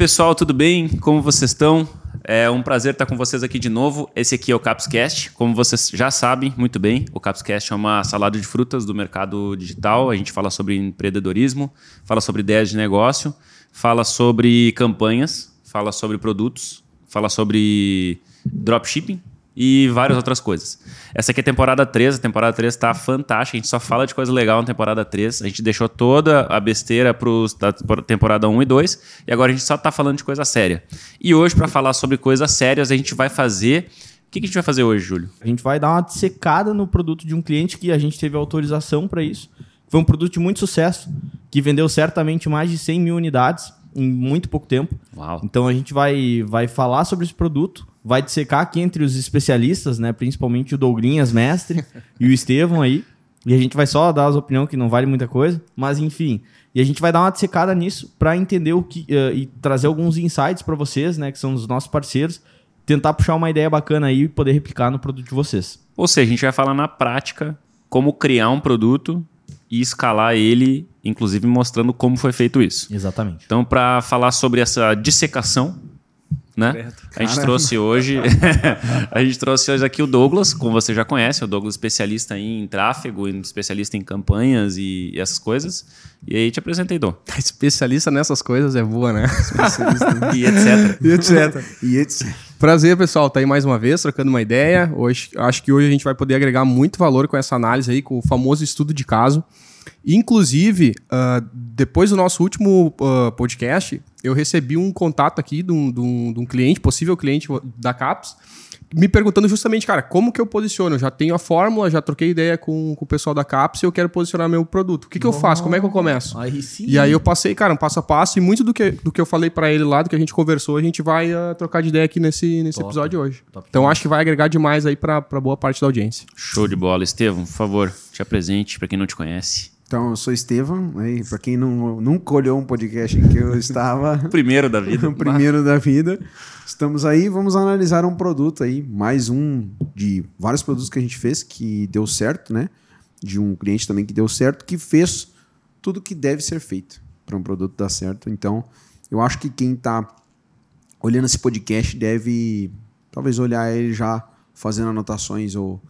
pessoal, tudo bem? Como vocês estão? É um prazer estar com vocês aqui de novo. Esse aqui é o Capscast. Como vocês já sabem muito bem, o Capscast é uma salada de frutas do mercado digital. A gente fala sobre empreendedorismo, fala sobre ideias de negócio, fala sobre campanhas, fala sobre produtos, fala sobre dropshipping e várias outras coisas. Essa aqui é a temporada 3, a temporada 3 está fantástica, a gente só fala de coisa legal na temporada 3. A gente deixou toda a besteira para da temporada 1 e 2 e agora a gente só está falando de coisa séria. E hoje, para falar sobre coisas sérias, a gente vai fazer. O que, que a gente vai fazer hoje, Júlio? A gente vai dar uma secada no produto de um cliente que a gente teve autorização para isso. Foi um produto de muito sucesso, que vendeu certamente mais de 100 mil unidades em muito pouco tempo. Uau. Então a gente vai, vai falar sobre esse produto, vai dissecar aqui entre os especialistas, né? Principalmente o Douglinhas, mestre, e o Estevão aí. E a gente vai só dar as opiniões que não vale muita coisa, mas enfim. E a gente vai dar uma dissecada nisso para entender o que uh, e trazer alguns insights para vocês, né, que são os nossos parceiros, tentar puxar uma ideia bacana aí e poder replicar no produto de vocês. Ou seja, a gente vai falar na prática como criar um produto e escalar ele, inclusive mostrando como foi feito isso. Exatamente. Então, para falar sobre essa dissecação né? A gente trouxe hoje, a gente trouxe hoje aqui o Douglas, como você já conhece, o Douglas especialista em tráfego, especialista em campanhas e, essas coisas. E aí te apresentei, Dom. Especialista nessas coisas é boa, né? e etc. e etc. e etc. Prazer, pessoal, tá aí mais uma vez, trocando uma ideia. Hoje, acho que hoje a gente vai poder agregar muito valor com essa análise aí, com o famoso estudo de caso. Inclusive, uh, depois do nosso último uh, podcast, eu recebi um contato aqui de um, de, um, de um, cliente, possível cliente da CAPS, me perguntando justamente, cara, como que eu posiciono? Eu já tenho a fórmula, já troquei ideia com, com o pessoal da CAPS e eu quero posicionar meu produto. O que, que eu faço? Como é que eu começo? Aí sim. E aí eu passei, cara, um passo a passo e muito do que, do que eu falei para ele lá, do que a gente conversou, a gente vai uh, trocar de ideia aqui nesse, nesse Top. episódio hoje. Top. Então acho que vai agregar demais aí para boa parte da audiência. Show de bola. Estevam, por favor, te apresente para quem não te conhece. Então, eu sou Estevam, né? para quem não, nunca olhou um podcast em que eu estava. primeiro da vida. o primeiro da vida. Estamos aí, vamos analisar um produto aí, mais um de vários produtos que a gente fez que deu certo, né? De um cliente também que deu certo, que fez tudo que deve ser feito para um produto dar certo. Então, eu acho que quem está olhando esse podcast deve talvez olhar ele já fazendo anotações ou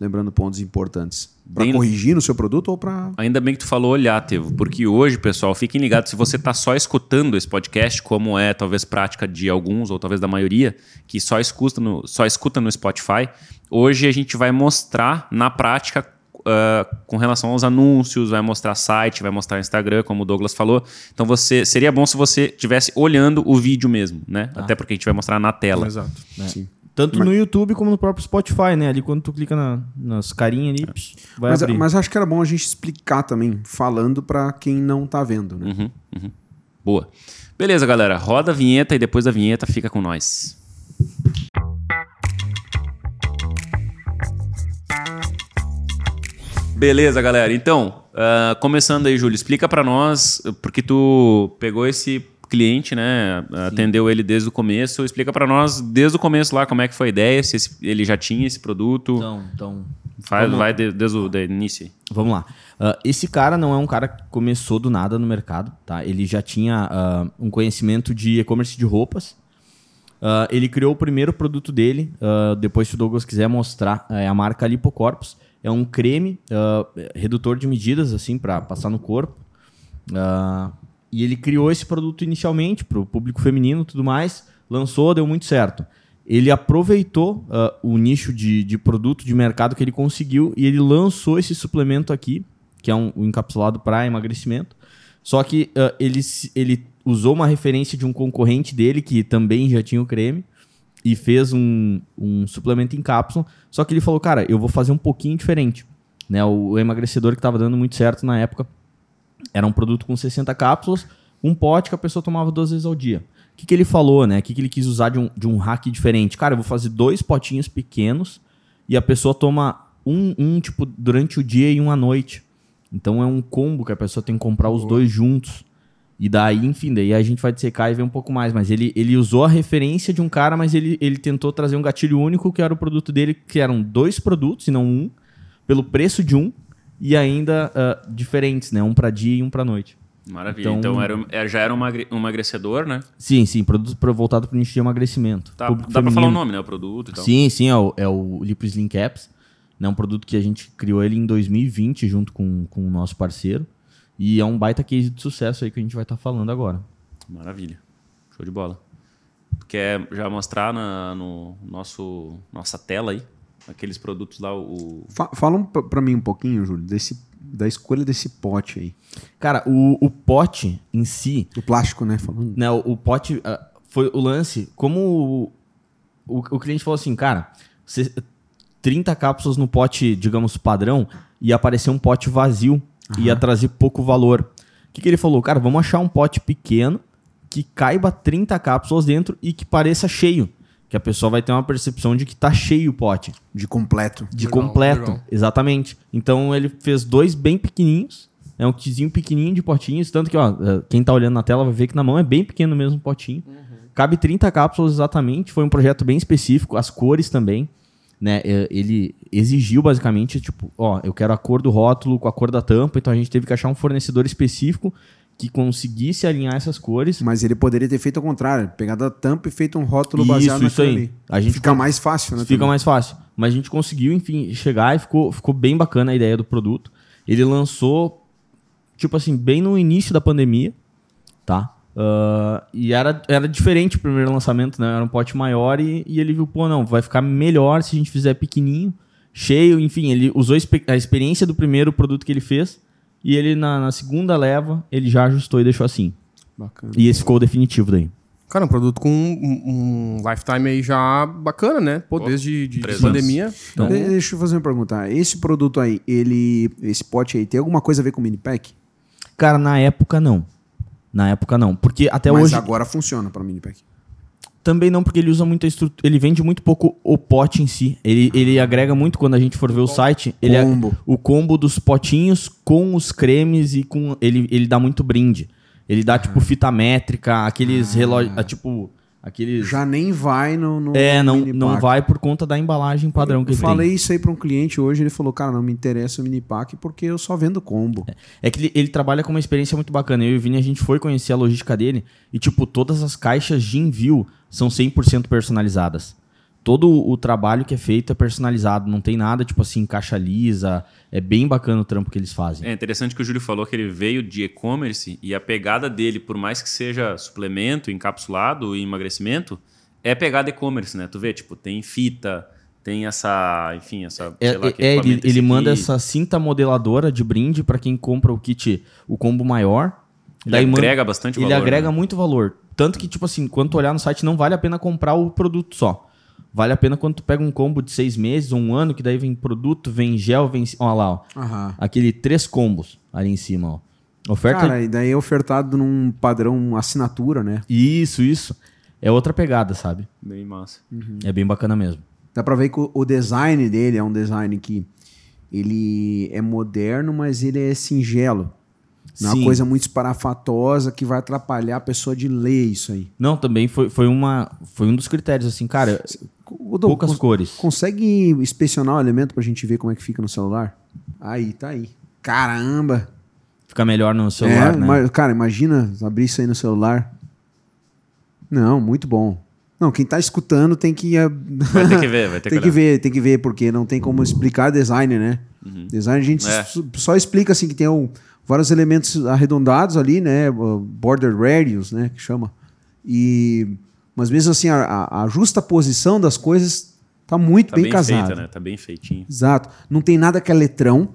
lembrando pontos importantes. Para corrigir no seu produto ou para. Ainda bem que tu falou olhar, Tevo, porque hoje, pessoal, fiquem ligados, se você está só escutando esse podcast, como é talvez prática de alguns, ou talvez da maioria, que só escuta no, só escuta no Spotify, hoje a gente vai mostrar na prática Uh, com relação aos anúncios, vai mostrar site, vai mostrar Instagram, como o Douglas falou. Então você seria bom se você estivesse olhando o vídeo mesmo, né? Ah. Até porque a gente vai mostrar na tela. Exato. É. Sim. Tanto mas... no YouTube como no próprio Spotify, né? Ali quando tu clica na, nas carinhas ali, psh, vai mas, abrir. Mas acho que era bom a gente explicar também, falando para quem não tá vendo, né? Uhum, uhum. Boa. Beleza, galera. Roda a vinheta e depois da vinheta fica com nós. Beleza, galera. Então, uh, começando aí, Júlio, explica para nós, porque tu pegou esse cliente, né? Sim. Atendeu ele desde o começo. Explica para nós desde o começo lá como é que foi a ideia, se esse, ele já tinha esse produto. Então, então Faz, vai de, desde o de início. Vamos lá. Uh, esse cara não é um cara que começou do nada no mercado, tá? Ele já tinha uh, um conhecimento de e-commerce de roupas. Uh, ele criou o primeiro produto dele. depois, se o Douglas quiser mostrar, é a marca Lipocorpus. É um creme redutor de medidas, assim, para passar no corpo. Uh, e ele criou esse produto inicialmente para o público feminino e tudo mais, lançou, deu muito certo. Ele aproveitou uh, o nicho de, de produto de mercado que ele conseguiu e ele lançou esse suplemento aqui, que é um, um encapsulado para emagrecimento. Só que uh, ele, ele usou uma referência de um concorrente dele que também já tinha o creme e fez um, um suplemento em cápsula. Só que ele falou, cara, eu vou fazer um pouquinho diferente. Né? O, o emagrecedor que estava dando muito certo na época era um produto com 60 cápsulas, um pote que a pessoa tomava duas vezes ao dia. O que, que ele falou, né? O que, que ele quis usar de um, de um hack diferente? Cara, eu vou fazer dois potinhos pequenos e a pessoa toma um, um tipo, durante o dia e um à noite. Então é um combo que a pessoa tem que comprar os dois juntos. E daí, enfim, daí a gente vai dissecar e ver um pouco mais. Mas ele, ele usou a referência de um cara, mas ele, ele tentou trazer um gatilho único, que era o produto dele, que eram dois produtos e não um, pelo preço de um, e ainda uh, diferentes, né? Um para dia e um para noite. Maravilha. Então- Então, era, é, já era um um emagrecedor, né? Sim, sim, produto voltado para o nicho de emagrecimento. Tá, Público dá pra falar o nome, né? O produto e tal. Sim, sim, é o, é o Lipo Slim Caps. É um produto que a gente criou ele em 2020 junto com, com o nosso parceiro. E é um baita case de sucesso aí que a gente vai estar falando agora. Maravilha. Show de bola. Quer já mostrar na no nosso, nossa tela aí? Aqueles produtos lá, o. Fa- fala um, p- pra mim um pouquinho, Júlio, desse, da escolha desse pote aí. Cara, o, o pote em si, Do plástico, né? Falando. né, o, o pote ah, foi o lance, como o, o, o cliente falou assim, cara, você- 30 cápsulas no pote, digamos, padrão, ia aparecer um pote vazio, ia trazer pouco valor. O que, que ele falou? Cara, vamos achar um pote pequeno que caiba 30 cápsulas dentro e que pareça cheio. Que a pessoa vai ter uma percepção de que tá cheio o pote. De completo. De Legal, completo, legal. exatamente. Então ele fez dois bem pequenininhos, é um kitzinho pequenininho de potinhos, tanto que ó, eh, quem tá olhando na tela vai ver que na mão é bem pequeno mesmo o potinho. Cabe 30 cápsulas exatamente, foi um projeto bem específico, as cores também, né? eh, Ele exigiu basicamente, tipo, ó, eu quero a cor do rótulo com a cor da tampa, então a gente teve que achar um fornecedor específico que conseguisse alinhar essas cores. Mas ele poderia ter feito ao contrário, pegado a tampa e feito um rótulo Isso, baseado isso aí. ali. A gente Fica mais fácil, né? Fica também. mais fácil. Mas a gente conseguiu, enfim, chegar e ficou, ficou bem bacana a ideia do produto. Ele lançou, tipo assim, bem no início da pandemia, tá? Ah, e era, era diferente o primeiro lançamento, né? Era um pote maior e, e ele viu, pô, não, vai ficar melhor se a gente fizer pequenininho, cheio, enfim, ele usou a experiência do primeiro produto que ele fez e ele, na, na segunda leva, ele já ajustou e deixou assim. Bacana. E esse ficou o definitivo daí. Cara, um produto com um, um lifetime aí já bacana, né? Pô, Pô, desde de, de pandemia. Então, De- Deixa eu fazer uma pergunta. Esse produto aí, ele. Esse pote aí, tem alguma coisa a ver com o mini pack? Cara, na época não. Na época não. Porque até Mas hoje. agora funciona para mini pack. Também não, porque ele usa muita estrutura. Ele vende muito pouco o pote em si. Ele, ele agrega muito quando a gente for ver o site. Ele é- Combo. o combo dos potinhos com os cremes e com. Ele, ele dá muito brinde. Ele dá, tipo, fita métrica, aqueles relógios. ah, Tipo. Aqueles. Já nem vai no. no é, não, não vai por conta da embalagem padrão que Eu falei tem. isso aí para um cliente hoje, ele falou, cara, não me interessa o mini pack porque eu só vendo combo. É que ele, ele trabalha com uma experiência muito bacana. Eu e o Vini, a gente foi conhecer a logística dele e, tipo, todas as caixas de envio são 100% personalizadas. Todo o, trabalho que é feito é personalizado. Não tem nada, tipo assim, caixa lisa. É bem bacana o trampo que eles fazem. É interessante que o Júlio falou que ele veio de e-commerce e a pegada dele, por mais que seja suplemento, encapsulado e emagrecimento, é pegada e-commerce, né? Tu vê, tipo, tem fita, tem essa, enfim, essa, É, sei lá, que é, ele, ele manda essa cinta modeladora de brinde para quem compra o kit, o combo maior. Ele manda- agrega bastante Ele valor, agrega né? muito valor. Tanto que, tipo assim, quando tu olhar no site, não vale a pena comprar o produto só. Vale a pena quando tu pega um combo de seis meses ou um ano, que daí vem produto, vem gel, vem. Olha lá, ó. Aham. Aquele três combos ali em cima, ó. Oferta. Cara, e daí é ofertado num padrão assinatura, né? Isso, isso. É outra pegada, sabe? Bem massa. É bem bacana mesmo. Dá pra ver que o, o design dele é um design que ele é moderno, mas ele é singelo. Não é Sim. uma coisa muito esparafatosa que vai atrapalhar a pessoa de ler isso aí. Não, também foi, foi, uma, foi um dos critérios, assim, cara. Poucas cons- cores. Consegue inspecionar o elemento pra gente ver como é que fica no celular? Aí, tá aí. Caramba! Fica melhor no celular, é, né? mas, cara, imagina abrir isso aí no celular. Não, muito bom. Não, quem tá escutando tem que. Vai ter que ver, vai ter tem que que ver, tem que ver, porque não tem como explicar design, né? Design a gente É. só explica assim que tem um- vários elementos arredondados ali, né? Border radius, né? Que chama. E mas mesmo assim a, a, justa posição das coisas tá muito Tá bem, bem, casada. feita, né? Tá bem feitinho. Exato. Não tem nada que é letrão.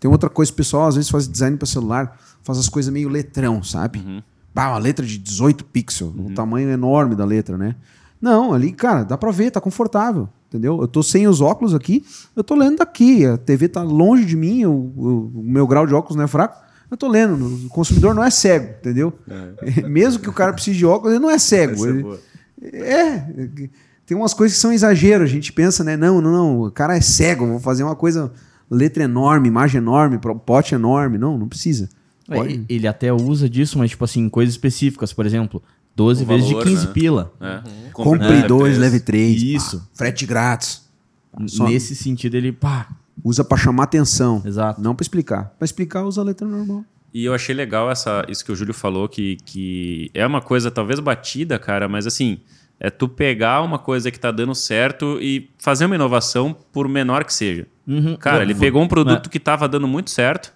Tem outra coisa, o pessoal às vezes faz design para celular, faz as coisas meio letrão, sabe? Uhum. Bah, uma letra de 18 pixels, o tamanho enorme da letra, né? Não, ali, cara, dá pra ver, tá confortável, entendeu? Eu tô sem os óculos aqui, eu tô lendo daqui, a TV tá longe de mim, o meu grau de óculos não é fraco, eu tô lendo, o consumidor não é cego, entendeu? Mesmo que o cara precise de óculos, ele não é cego. É ele- é, tem umas coisas que são exagero. A gente pensa, né? Não, não, não. O cara é cego. Vou fazer uma coisa, letra enorme, imagem enorme, pote enorme. Não, não precisa. É, Pode. ele até usa disso, mas, tipo assim, coisas específicas. Por exemplo, 12 O vezes valor, de 15 né? pila. É. Compre né? dois, leve três. Isso. Pá, frete grátis. Só- Nesse sentido, ele, pá, Usa pra chamar atenção. exato. Não pra explicar. Pra explicar, usa a letra normal. E eu achei legal essa, isso que o Júlio falou, que, que é uma coisa talvez batida, cara, mas assim, é tu pegar uma coisa que tá dando certo e fazer uma inovação, por menor que seja. Uhum. Cara, ele vou- pegou um produto É. que tava dando muito certo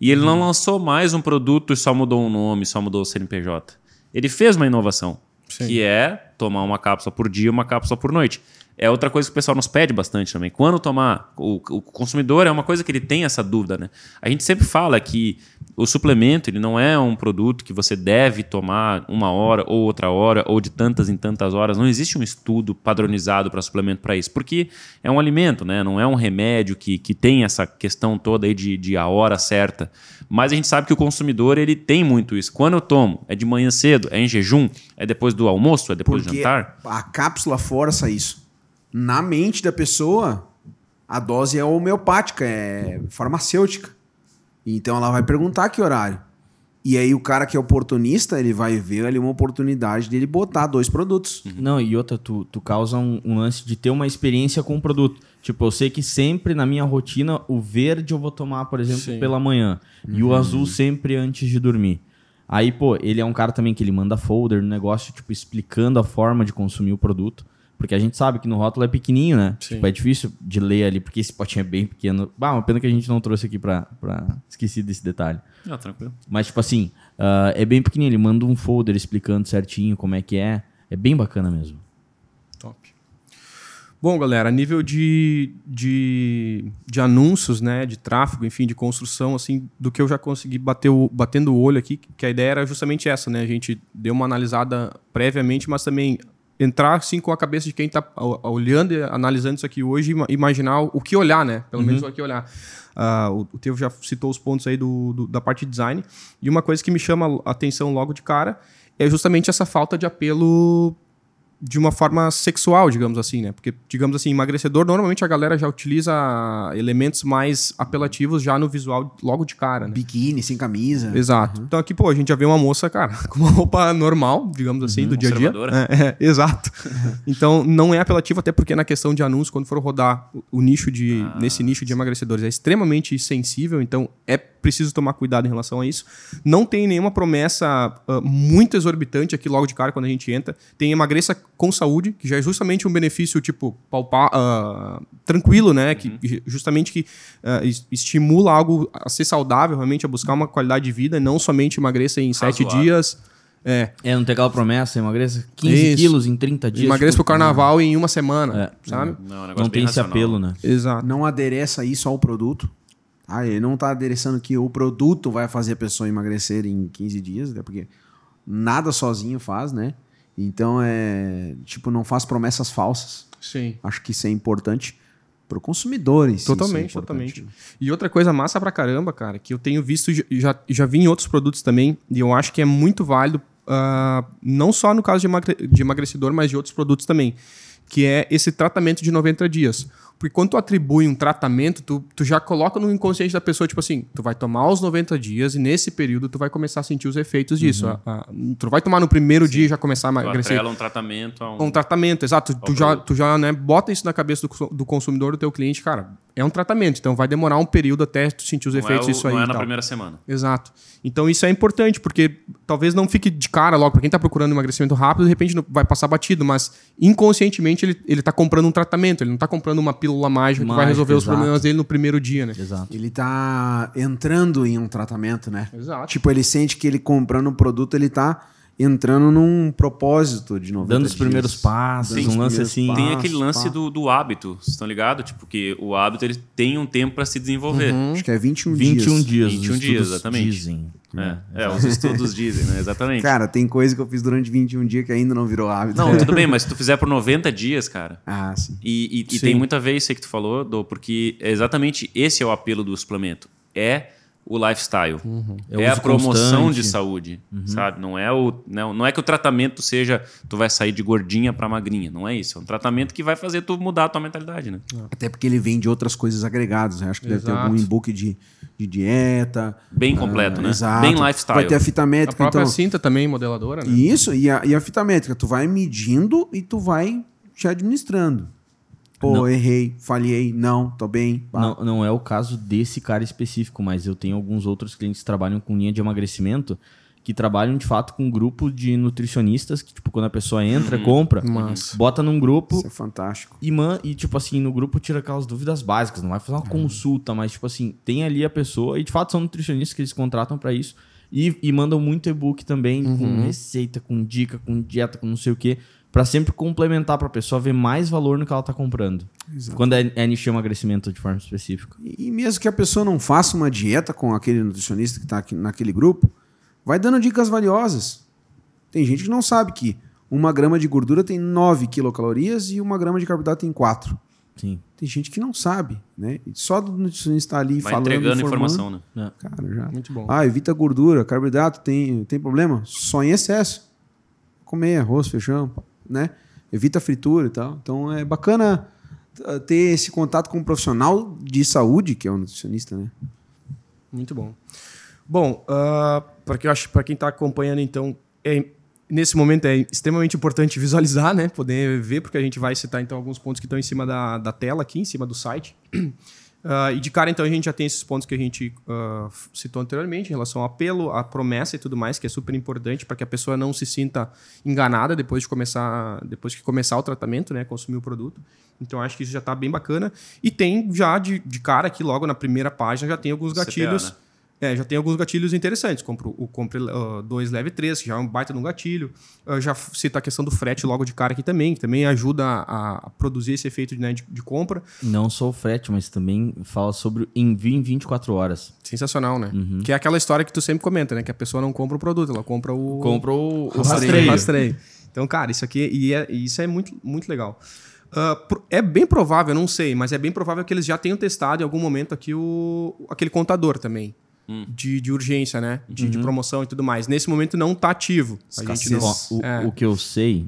e ele não lançou mais um produto e só mudou o nome, só mudou o CNPJ. Ele fez uma inovação, Sim. que é tomar uma cápsula por dia, uma cápsula por noite. É outra coisa que o pessoal nos pede bastante também. Quando tomar, o, o consumidor é uma coisa que ele tem essa dúvida, né? A gente sempre fala que o suplemento ele não é um produto que você deve tomar uma hora ou outra hora ou de tantas em tantas horas. Não existe um estudo padronizado para suplemento para isso, porque é um alimento, né? Não é um remédio que, que tem essa questão toda aí de, de a hora certa. Mas a gente sabe que o consumidor ele tem muito isso. Quando eu tomo, é de manhã cedo, é em jejum, é depois do almoço, é depois do Porque jantar. a cápsula força isso. Na mente da pessoa, a dose é homeopática, é farmacêutica. Então ela vai perguntar que horário. E aí o cara que é oportunista, ele vai ver ali uma oportunidade dele botar dois produtos. Não, e outra, tu, tu causa um, um lance de ter uma experiência com o produto. Tipo, eu sei que sempre na minha rotina, o verde eu vou tomar, por exemplo, Sim. pela manhã. E o azul sempre antes de dormir. Aí, pô, ele é um cara também que ele manda folder no negócio, tipo, explicando a forma de consumir o produto. Porque a gente sabe que no rótulo é pequenininho, né? Sim. Tipo, é difícil de ler ali, porque esse potinho é bem pequeno. Bah, uma pena que a gente não trouxe aqui pra... pra... Esqueci desse detalhe. Ah, tranquilo. Mas, tipo assim, ah, é bem pequenininho. Ele manda um folder explicando certinho como é que é. É bem bacana mesmo. Top. Bom, galera, a nível de, de, de anúncios, né, de tráfego, enfim, de construção, assim, do que eu já consegui bater o, batendo o olho aqui, que a ideia era justamente essa, né? A gente deu uma analisada previamente, mas também entrar assim com a cabeça de quem está olhando e analisando isso aqui hoje, ima- imaginar o que olhar, né? Pelo menos o que olhar. O, o Teu já citou os pontos aí do, do- da parte de design. E uma coisa que me chama a atenção logo de cara é justamente essa falta de apelo de uma forma sexual, digamos assim, né? Porque, digamos assim, emagrecedor, normalmente a galera já utiliza elementos mais apelativos já no visual logo de cara, né? Biquíni, sem camisa. Exato. Então aqui, pô, a gente já vê uma moça, cara, com uma roupa normal, digamos assim, do dia a dia. É, é, exato. Então não é apelativo, até porque na questão de anúncio, quando for rodar o, o nicho de. nesse nicho de emagrecedores, é extremamente sensível, então é preciso tomar cuidado em relação a isso. Não tem nenhuma promessa ah, muito exorbitante aqui logo de cara quando a gente entra. Tem emagreça com saúde, que já é justamente um benefício, tipo, palpar, ah, tranquilo, né? Que justamente que es- estimula algo a ser saudável, realmente, a buscar uma qualidade de vida, não somente emagreça em sete dias. É, É, não tem aquela promessa, emagreça 15 Isso. quilos em 30 dias. emagreça tipo, pro carnaval em uma semana, É. sabe? Não, é um Não tem esse apelo, né? Exato. Não adereça isso ao produto. Ah, ele não está adereçando que o produto vai fazer a pessoa emagrecer em 15 dias, até porque nada sozinho faz, né? Então é. Tipo, não faz promessas falsas. Sim. Acho que isso é importante para o consumidor em si, isso é Totalmente, totalmente. E outra coisa massa pra caramba, cara, que eu tenho visto, já, já vi em outros produtos também, e eu acho que é muito válido, ah, não só no caso de, emagre- de emagrecedor, mas de outros produtos também, que é esse tratamento de 90 dias. Porque quando tu atribui um tratamento, tu, tu já coloca no inconsciente da pessoa, tipo assim, tu vai tomar os 90 dias e nesse período tu vai começar a sentir os efeitos disso. A- a- tu vai tomar no primeiro dia e já começar a Tu emagrecer. atrela um tratamento a um... Um tratamento, exato. Tu já, tu já né, bota isso na cabeça do, do consumidor, do teu cliente, cara. É um tratamento, então vai demorar um período até tu sentir os não efeitos é, o- disso aí. Não é na tal. primeira semana. Exato. Então isso é importante, porque talvez não fique de cara logo, pra quem tá procurando emagrecimento rápido, de repente vai passar batido, mas inconscientemente ele, ele tá comprando um tratamento, ele não tá comprando uma pílula mágica que vai resolver os exato. problemas dele no primeiro dia, né? Exato. Ele tá entrando em um tratamento, né? Exato. Tipo, ele sente que ele comprando o produto, ele tá entrando num propósito de 90 Dando os dias. primeiros passos, Dando os um lance assim. Tem Passo, aquele lance do, do hábito, vocês estão ligados? Tipo, que o hábito ele tem um tempo para se desenvolver. Acho que é 21, 21 dias. dias. 21 os dias, estudos exatamente. Dizem. É, é, os estudos dizem, né? Exatamente. Cara, tem coisa que eu fiz durante 21 dias que ainda não virou hábito. Não, tudo bem, mas se tu fizer por 90 dias, cara, Ah, sim. E, e- e Sim. tem muita vez isso aí que tu falou, Dô, porque é exatamente esse é o apelo do suplemento. É o lifestyle. É o É, a promoção constante. de saúde, sabe? Não é, o, não, não é que o tratamento seja tu vai sair de gordinha para magrinha. Não é isso. É um tratamento que vai fazer tu mudar a tua mentalidade, né? Até porque ele vende outras coisas agregadas, né? Acho que deve ter Exato. algum e-book de, de dieta. Bem completo, Ah, né? Exato. Bem lifestyle. Vai ter a fita A métrica, própria então... cinta também, modeladora, né? Isso, e a, e a fita métrica, tu vai medindo e tu vai te administrando. Pô, Não. errei, falhei, não, tô bem. pá. Não, não é o caso desse cara específico, mas eu tenho alguns outros clientes que trabalham com linha de emagrecimento que trabalham de fato com um grupo de nutricionistas que, tipo, quando a pessoa entra, compra, Massa. bota num grupo Isso é fantástico. e, man, e, tipo assim, no grupo tira aquelas dúvidas básicas, não vai fazer uma consulta, mas, tipo assim, tem ali a pessoa, e de fato são nutricionistas que eles contratam pra isso, e, e mandam muito e-book também, com receita, com dica, com dieta, com não sei o quê, pra sempre complementar pra pessoa ver mais valor no que ela tá comprando. Exato. Quando é, é nicho de emagrecimento de forma específica. E e mesmo que a pessoa não faça uma dieta com aquele nutricionista que está naquele grupo, vai dando dicas valiosas. Tem gente que não sabe que uma grama de gordura tem 9 quilocalorias e uma grama de carboidrato tem 4. Sim. Tem gente que não sabe, né? Só do nutricionista estar ali Vai falando, entregando informação, né? Cara, já. Muito bom. Ah, evita gordura, carboidrato tem, tem problema? Só em excesso. Comer arroz, feijão, né? Evita fritura e tal. Então é bacana uh, ter esse contato com um profissional de saúde, que é o nutricionista, né? Muito bom. Bom, para que acho para quem está acompanhando, então, é- nesse momento é extremamente importante visualizar, né? Poder ver, porque a gente vai citar então alguns pontos que estão em cima da, da tela aqui, em cima do site. Ah, e de cara, então, a gente já tem esses pontos que a gente f- citou anteriormente, em relação ao apelo, à promessa e tudo mais, que é super importante para que a pessoa não se sinta enganada depois de começar, depois que começar o tratamento, né? Consumir o produto. Então, acho que isso já está bem bacana. E tem já de, de cara aqui, logo na primeira página, já tem alguns gatilhos. né? É, já tem alguns gatilhos interessantes. Compro, o Compre 2 Leve 3, que já é um baita de um gatilho. Eu já cito a questão do frete logo de cara aqui também, que também ajuda a, a produzir esse efeito né, de, de compra. Não só o frete, mas também fala sobre o envio em 24 horas. Sensacional, né? Que é aquela história que tu sempre comenta, né? Que a pessoa não compra o produto, ela compra o, Compra o, o rastreio. rastreio. Então, cara, isso aqui e é, e isso é muito, muito legal. Pro- é bem provável, não sei, mas é bem provável que eles já tenham testado em algum momento aqui o, aquele contador também. De, de urgência, né? De, de promoção e tudo mais. Nesse momento não tá ativo. A gente não, o, é. o que eu sei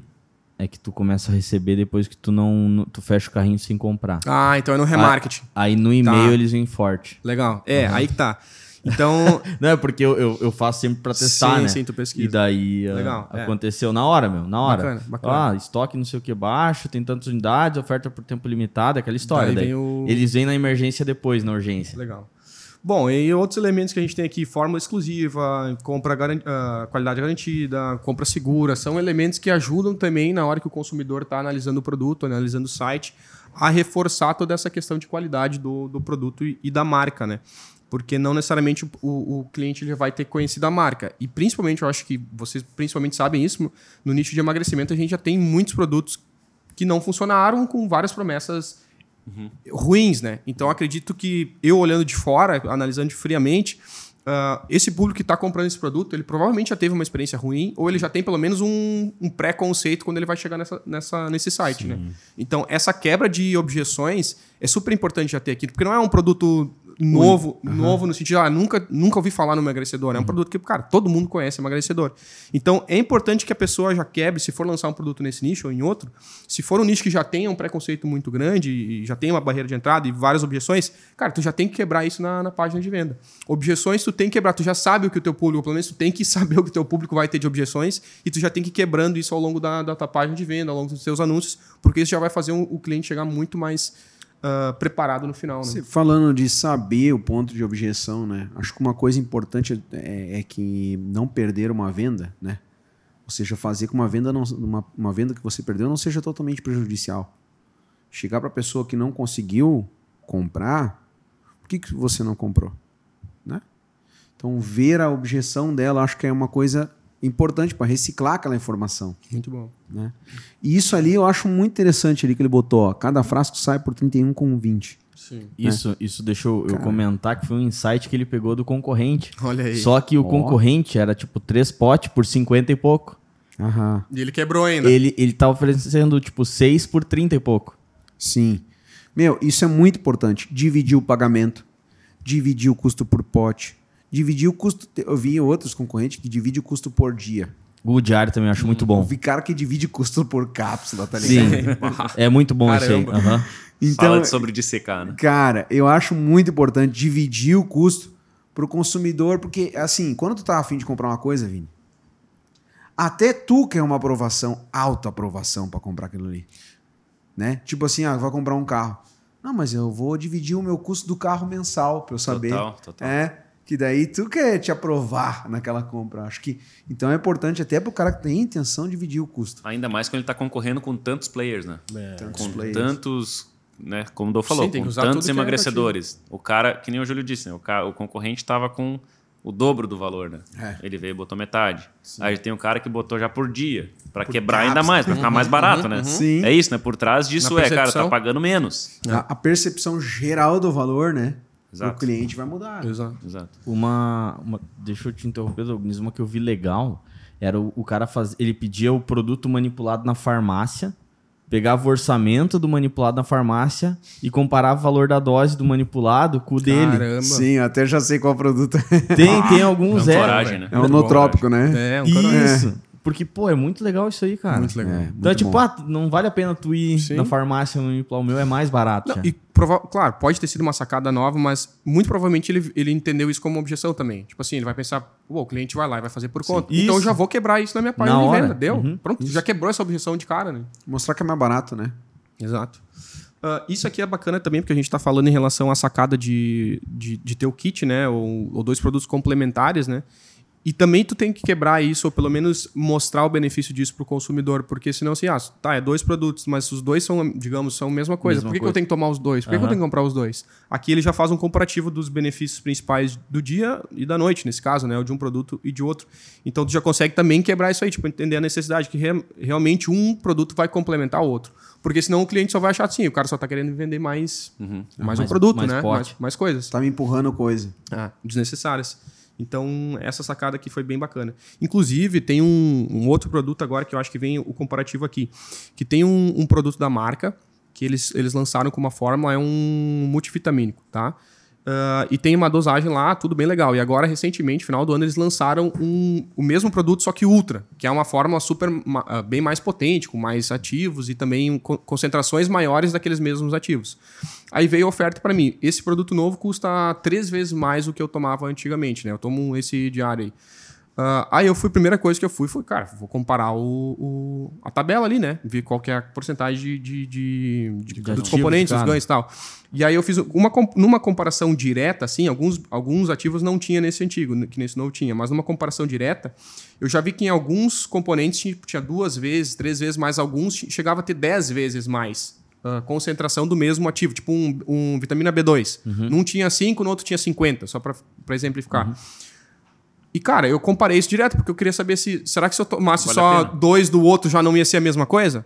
é que tu começa a receber depois que tu não, tu fecha o carrinho sem comprar. Ah, então é no remarketing. Aí no e-mail Tá. eles vêm forte. Legal. É, aí que tá. Então, Não, é porque eu, eu, eu faço sempre pra testar, Sim, né? sim, tu pesquisa. E daí ah, Legal, é. aconteceu na hora, meu, na hora. Bacana, bacana. Ah, estoque não sei o que baixo, tem tantas unidades, oferta por tempo limitado, aquela história. Daí Daí vem o- Eles vêm na emergência depois, na urgência. legal. Bom, e outros elementos que a gente tem aqui, fórmula exclusiva, compra garan- ah, qualidade garantida, compra segura, são elementos que ajudam também na hora que o consumidor está analisando o produto, analisando o site, a reforçar toda essa questão de qualidade do, do produto e, e da marca, né? Porque não necessariamente o, o- o cliente ele vai ter conhecido a marca. E principalmente, eu acho que vocês principalmente sabem isso, no nicho de emagrecimento a gente já tem muitos produtos que não funcionaram com várias promessas ruins, né? Então acredito que eu olhando de fora, analisando friamente, ah, esse público que está comprando esse produto, ele provavelmente já teve uma experiência ruim ou ele já tem pelo menos um, um pré-conceito quando ele vai chegar nessa, nessa, nesse site, né? Então essa quebra de objeções é super importante já ter aqui, porque não é um produto novo, novo no sentido, ah, nunca, nunca ouvi falar no emagrecedor. É um produto que, cara, todo mundo conhece emagrecedor. Então, é importante que a pessoa já quebre, se for lançar um produto nesse nicho ou em outro, se for um nicho que já tenha um preconceito muito grande e já tem uma barreira de entrada e várias objeções, cara, tu já tem que quebrar isso na, na página de venda. Objeções tu tem que quebrar, tu já sabe o que o teu público, pelo menos tu tem que saber o que o teu público vai ter de objeções e tu já tem que ir quebrando isso ao longo da, da tua página de venda, ao longo dos teus anúncios, porque isso já vai fazer um- o cliente chegar muito mais ah, preparado no final, né? Falando de saber o ponto de objeção, né? Acho que uma coisa importante é, é que não perder uma venda, né? Ou seja, fazer com uma venda não, uma, uma venda que você perdeu não seja totalmente prejudicial. Chegar para a pessoa que não conseguiu comprar, por que, que você não comprou, né? Então ver a objeção dela, acho que é uma coisa importante para reciclar aquela informação. Muito bom. né? E isso ali eu acho muito interessante ali que ele botou, ó, cada frasco sai por 31,20. Sim. Isso, isso deixa eu, eu comentar que foi um insight que ele pegou do concorrente. Olha aí. Só que o Ó. concorrente era tipo três potes por 50 e pouco. Aham. E ele quebrou ainda. Ele, ele tá oferecendo tipo 6 por 30 e pouco. Sim. Meu, isso é muito importante. Dividir o pagamento, dividir o custo por pote, dividir o custo. Eu vi outros concorrentes que dividem o custo por dia. O diário também eu acho muito Eu bom. vi cara que divide custo por cápsula, tá Sim. ligado? É muito bom isso aí. Fala Então, de sobre dissecar, né? cara, eu acho muito importante dividir o custo pro consumidor, porque assim, quando tu tá afim de comprar uma coisa, Vini, até tu quer uma aprovação, alta aprovação para comprar aquilo ali. né? Tipo assim, ah, vai comprar um carro. Não, mas eu vou dividir o meu custo do carro mensal para eu saber. Total, total. É, que daí tu quer te aprovar naquela compra. Acho que então é importante até para o cara que tem intenção de dividir o custo. Ainda mais quando ele está concorrendo com tantos players, né? Tantos com players. tantos, né? Como o Dô falou, Sim, com tantos que é emagrecedores. O cara, que nem o Júlio disse, né? o, cara, o concorrente estava com o dobro do valor, né? É. Ele veio e botou metade. Aí tem um cara que botou já por dia, para quebrar ainda cápsula. mais, para ficar mais barato, né? Sim. É isso, né? Por trás disso Na é, cara, tá pagando menos. A, a percepção geral do valor, né? Exato. O cliente vai mudar. Exato. Exato. Uma, uma- Deixa eu te interromper, Douglas. Uma que eu vi legal era o, o cara faz, ele pedia o produto manipulado na farmácia, pegava o orçamento do manipulado na farmácia e comparava o valor da dose do manipulado com o dele. Caramba. Sim, até já sei qual produto é. Tem, tem alguns Não, é. coragem, né? É o Muito bom, notrópico, né? É, um. Isso. Porque, pô, é muito legal isso aí, cara. Muito legal. É, Então é muito tipo, bom. ah, não vale a pena tu ir Sim. na farmácia manipular o meu, é mais barato. Não, e prova- claro, pode ter sido uma sacada nova, mas muito provavelmente ele, ele entendeu isso como uma objeção também. Tipo assim, ele vai pensar, pô, o cliente vai lá e vai fazer por conta. Isso. Então eu já vou quebrar isso na minha página Na de hora. venda. Deu? Uhum. Pronto, já quebrou essa objeção de cara, né? Mostrar que é mais barato, né? Exato. Ah, isso aqui é bacana também, porque a gente está falando em relação à sacada de, de, de ter o kit, né? Ou, ou dois produtos complementares, né? E também tu tem que quebrar isso, ou pelo menos mostrar o benefício disso para o consumidor, porque senão assim, ah, tá, é dois produtos, mas os dois são, digamos, são a mesma coisa. Mesma Por que, que coisa. eu tenho que tomar os dois? Por que, que eu tenho que comprar os dois? Aqui ele já faz um comparativo dos benefícios principais do dia e da noite, nesse caso, né? O de um produto e de outro. Então tu já consegue também quebrar isso aí, tipo, entender a necessidade, que re- realmente um produto vai complementar o outro. Porque senão o cliente só vai achar assim, o cara só tá querendo vender mais, mais, um Mais- produto, mais né? Mais, mais coisas. Tá me empurrando coisa. Ah, desnecessárias. Então, essa sacada aqui foi bem bacana. Inclusive, tem um, um outro produto agora que eu acho que vem o comparativo aqui. Que tem um, um produto da marca que eles, eles lançaram com uma fórmula, é um multivitamínico, tá? Ah, e tem uma dosagem lá, tudo bem legal. E agora, recentemente, final do ano, eles lançaram um, o mesmo produto, só que ultra, que é uma fórmula super ah, bem mais potente, com mais ativos e também co- concentrações maiores daqueles mesmos ativos. Aí veio a oferta para mim. Esse produto novo custa três vezes mais do que eu tomava antigamente, né? Eu tomo esse diário aí. Ah, aí eu fui, a primeira coisa que eu fui foi, cara, vou comparar o, o- a tabela ali, né? Ver qual que é a porcentagem de, de, de- de- dos componentes, os cara. ganhos e tal. E aí eu fiz uma, numa comparação direta, assim, alguns, alguns ativos não tinha nesse antigo, que nesse novo tinha, mas numa comparação direta, eu já vi que em alguns componentes tinha, tinha duas vezes, três vezes mais, alguns che- chegava a ter dez vezes mais ah, concentração do mesmo ativo, tipo um, um vitamina B2. Num tinha 5, no outro tinha 50, só para exemplificar. E, cara, eu comparei isso direto, porque eu queria saber se. Será que se eu tomasse Vale só dois do outro já não ia ser a mesma coisa?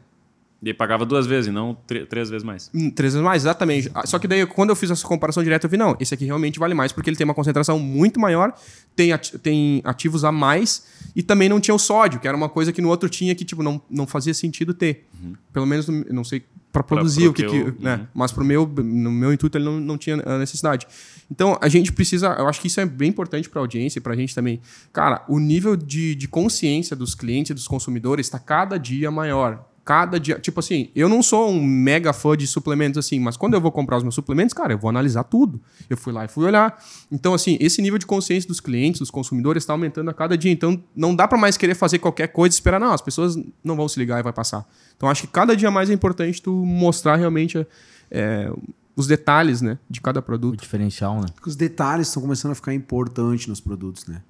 E pagava duas vezes, e não tr- três vezes mais. Hum, Três vezes mais, exatamente. Ah, Só que daí, quando eu fiz essa comparação direta, eu vi, não, esse aqui realmente vale mais, porque ele tem uma concentração muito maior, tem, ati- tem ativos a mais, e também não tinha o sódio, que era uma coisa que no outro tinha que, tipo, não, não fazia sentido ter. Pelo menos, no- eu não sei, para produzir pro o que... que né? uhum. Mas pro meu, no meu intuito, ele não, não tinha a necessidade. Então, a gente precisa... Eu acho que isso é bem importante para a audiência e para a gente também. Cara, o nível de, de consciência dos clientes, dos consumidores, está cada dia maior. Cada dia... Tipo assim, eu não sou um mega fã de suplementos assim, mas quando eu vou comprar os meus suplementos, cara, eu vou analisar tudo. Eu fui lá e fui olhar. Então, assim, esse nível de consciência dos clientes, dos consumidores, está aumentando a cada dia. Então, não dá para mais querer fazer qualquer coisa e esperar, não, as pessoas não vão se ligar e vai passar. Então, acho que cada dia mais é importante tu mostrar realmente é, os detalhes, né, de cada O produto. diferencial, né? Porque os detalhes estão começando a ficar importantes nos produtos, né?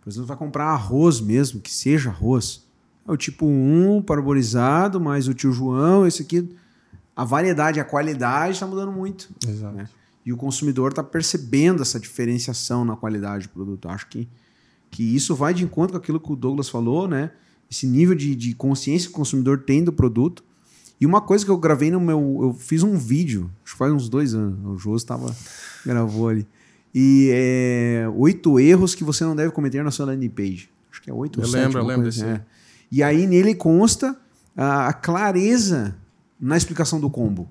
Por exemplo, vai comprar arroz mesmo, que seja arroz. É o tipo 1 parborizado, mais o tio João, esse aqui. A variedade, a qualidade está mudando muito. Exato. né? E o consumidor está percebendo essa diferenciação na qualidade do produto. Acho que, que isso vai de encontro com aquilo que o Douglas falou, né? Esse nível de, de consciência que o consumidor tem do produto. E uma coisa que eu gravei no meu. Eu fiz um vídeo, acho que faz uns dois anos. O Jô estava. gravou ali. E é, oito erros que você não deve cometer na sua landing page. Acho que é oito ou Eu sete, lembro, eu lembro coisa desse assim, é. E aí nele consta a, clareza na explicação do combo.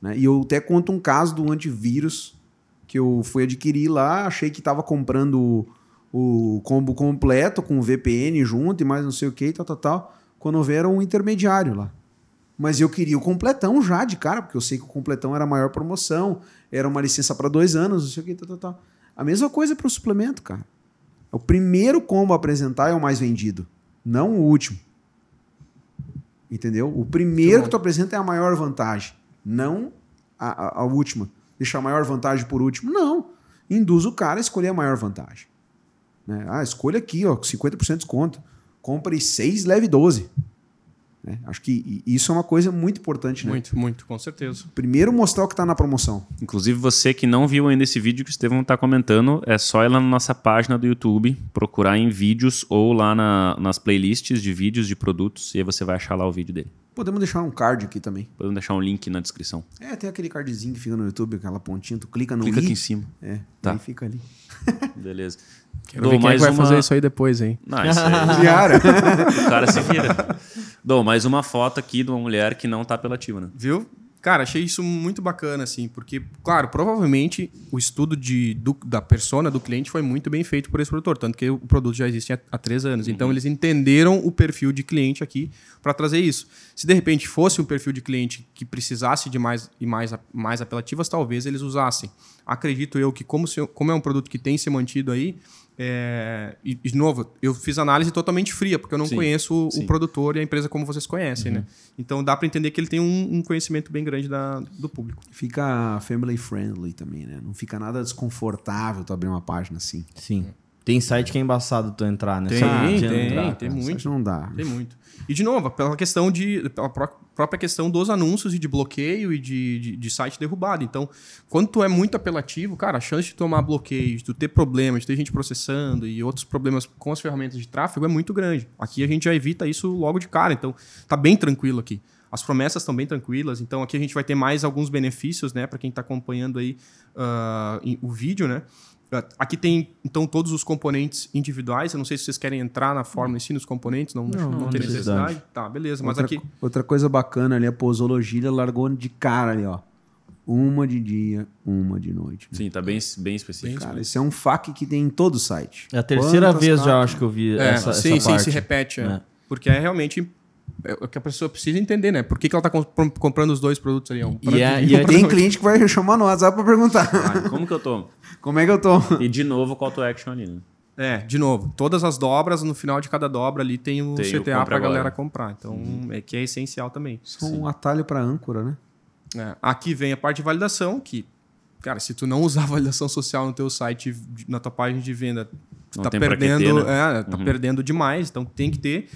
né? E eu até conto um caso do antivírus que eu fui adquirir lá, achei que estava comprando o, o combo completo com VPN junto e mais não sei o que, tal, tal, tal. Quando houver um intermediário lá. Mas eu queria o completão já de cara, porque eu sei que o completão era a maior promoção, era uma licença para dois anos, não sei o que, tal, tal, tal. A mesma coisa para o suplemento, cara. O primeiro combo a apresentar é o mais vendido, não o último. Entendeu? O primeiro que tu apresenta é a maior vantagem, não a, a, a última. Deixar a maior vantagem por último. Não. Induz o cara a escolher a maior vantagem. Né? Ah, escolha aqui, ó, 50% de desconto. Compre 6, leve 12. Né? Acho que i- isso é uma coisa muito importante, né? Muito, muito, com certeza. Primeiro mostrar o que está na promoção. Inclusive, você que não viu ainda esse vídeo que o Estevão está comentando, é só ir lá na nossa página do YouTube, procurar em vídeos ou lá na- nas playlists de vídeos de produtos, e aí você vai achar lá o vídeo dele. Podemos deixar um card aqui também. Podemos deixar um link na descrição. É, tem aquele cardzinho que fica no YouTube, aquela pontinha, tu clica no Clica i, aqui em cima. É, Tá. aí fica ali. Beleza. Quero Dou ver quem é mais que vai uma- fazer isso aí depois, hein? Não, isso aí, Diária. o cara se vira. Dou mais uma foto aqui de uma mulher que não tá apelativa, né? Viu? Cara, achei isso muito bacana, assim, porque, claro, provavelmente o estudo de, do- da persona do cliente foi muito bem feito por esse produtor, tanto que o produto já existe há, há três anos. Então, eles entenderam o perfil de cliente aqui para trazer isso. Se de repente fosse um perfil de cliente que precisasse de mais e mais, mais apelativas, talvez eles usassem. Acredito eu que, como, se- como é um produto que tem se mantido aí, é, e, de novo, eu fiz análise totalmente fria, porque eu não Sim, conheço o sim. produtor e a empresa como vocês conhecem, né? Então dá para entender que ele tem um, um conhecimento bem grande da, do público. Fica family friendly também, né? Não fica nada desconfortável tu abrir uma página assim. Sim. Tem site que é embaçado tu entrar, né? Tem, tem, tem, entrar, tem muito. Não dá. Tem muito. E de novo, pela questão de. pela pró- própria questão dos anúncios e de bloqueio e de, de, de site derrubado. Então, quando tu é muito apelativo, cara, a chance de tomar bloqueio, de tu ter problemas, de ter gente processando e outros problemas com as ferramentas de tráfego é muito grande. Aqui a gente já evita isso logo de cara. Então, tá bem tranquilo aqui. As promessas estão bem tranquilas, então aqui a gente vai ter mais alguns benefícios, né, para quem está acompanhando aí em- o vídeo, né? Ah, Aqui tem, então, todos os componentes individuais. Eu não sei se vocês querem entrar na fórmula em si, nos componentes. Não, não, não tem necessidade. necessidade. Tá, beleza. Mas outra, aqui... outra coisa bacana ali, a posologia largou de cara ali, ó. Uma de dia, uma de noite. Sim, tá bem, bem específico. Cara, esse é um FAQ que tem em todo o site. É a terceira Quantas vez já acho que eu vi É, essa, sim, essa sim, parte. se repete. é. É. Porque é realmente é o que a pessoa precisa entender, né? Por que, que ela está comprando os dois produtos ali? Um pra E é- e é- um Tem cliente que vai chamar no WhatsApp pra perguntar. Ah, como que eu tô? Como é que eu tô? E de novo o call to action ali, né? É, de novo, todas as dobras, no final de cada dobra ali tem o Tem CTA para a galera comprar. Então, é que é essencial também. Só um atalho pra âncora, né? É, aqui vem a parte de validação, que, cara, se tu não usar validação social no teu site, na tua página de venda, tu Não tá perdendo, ter, né? é, tá perdendo demais, então tem que ter.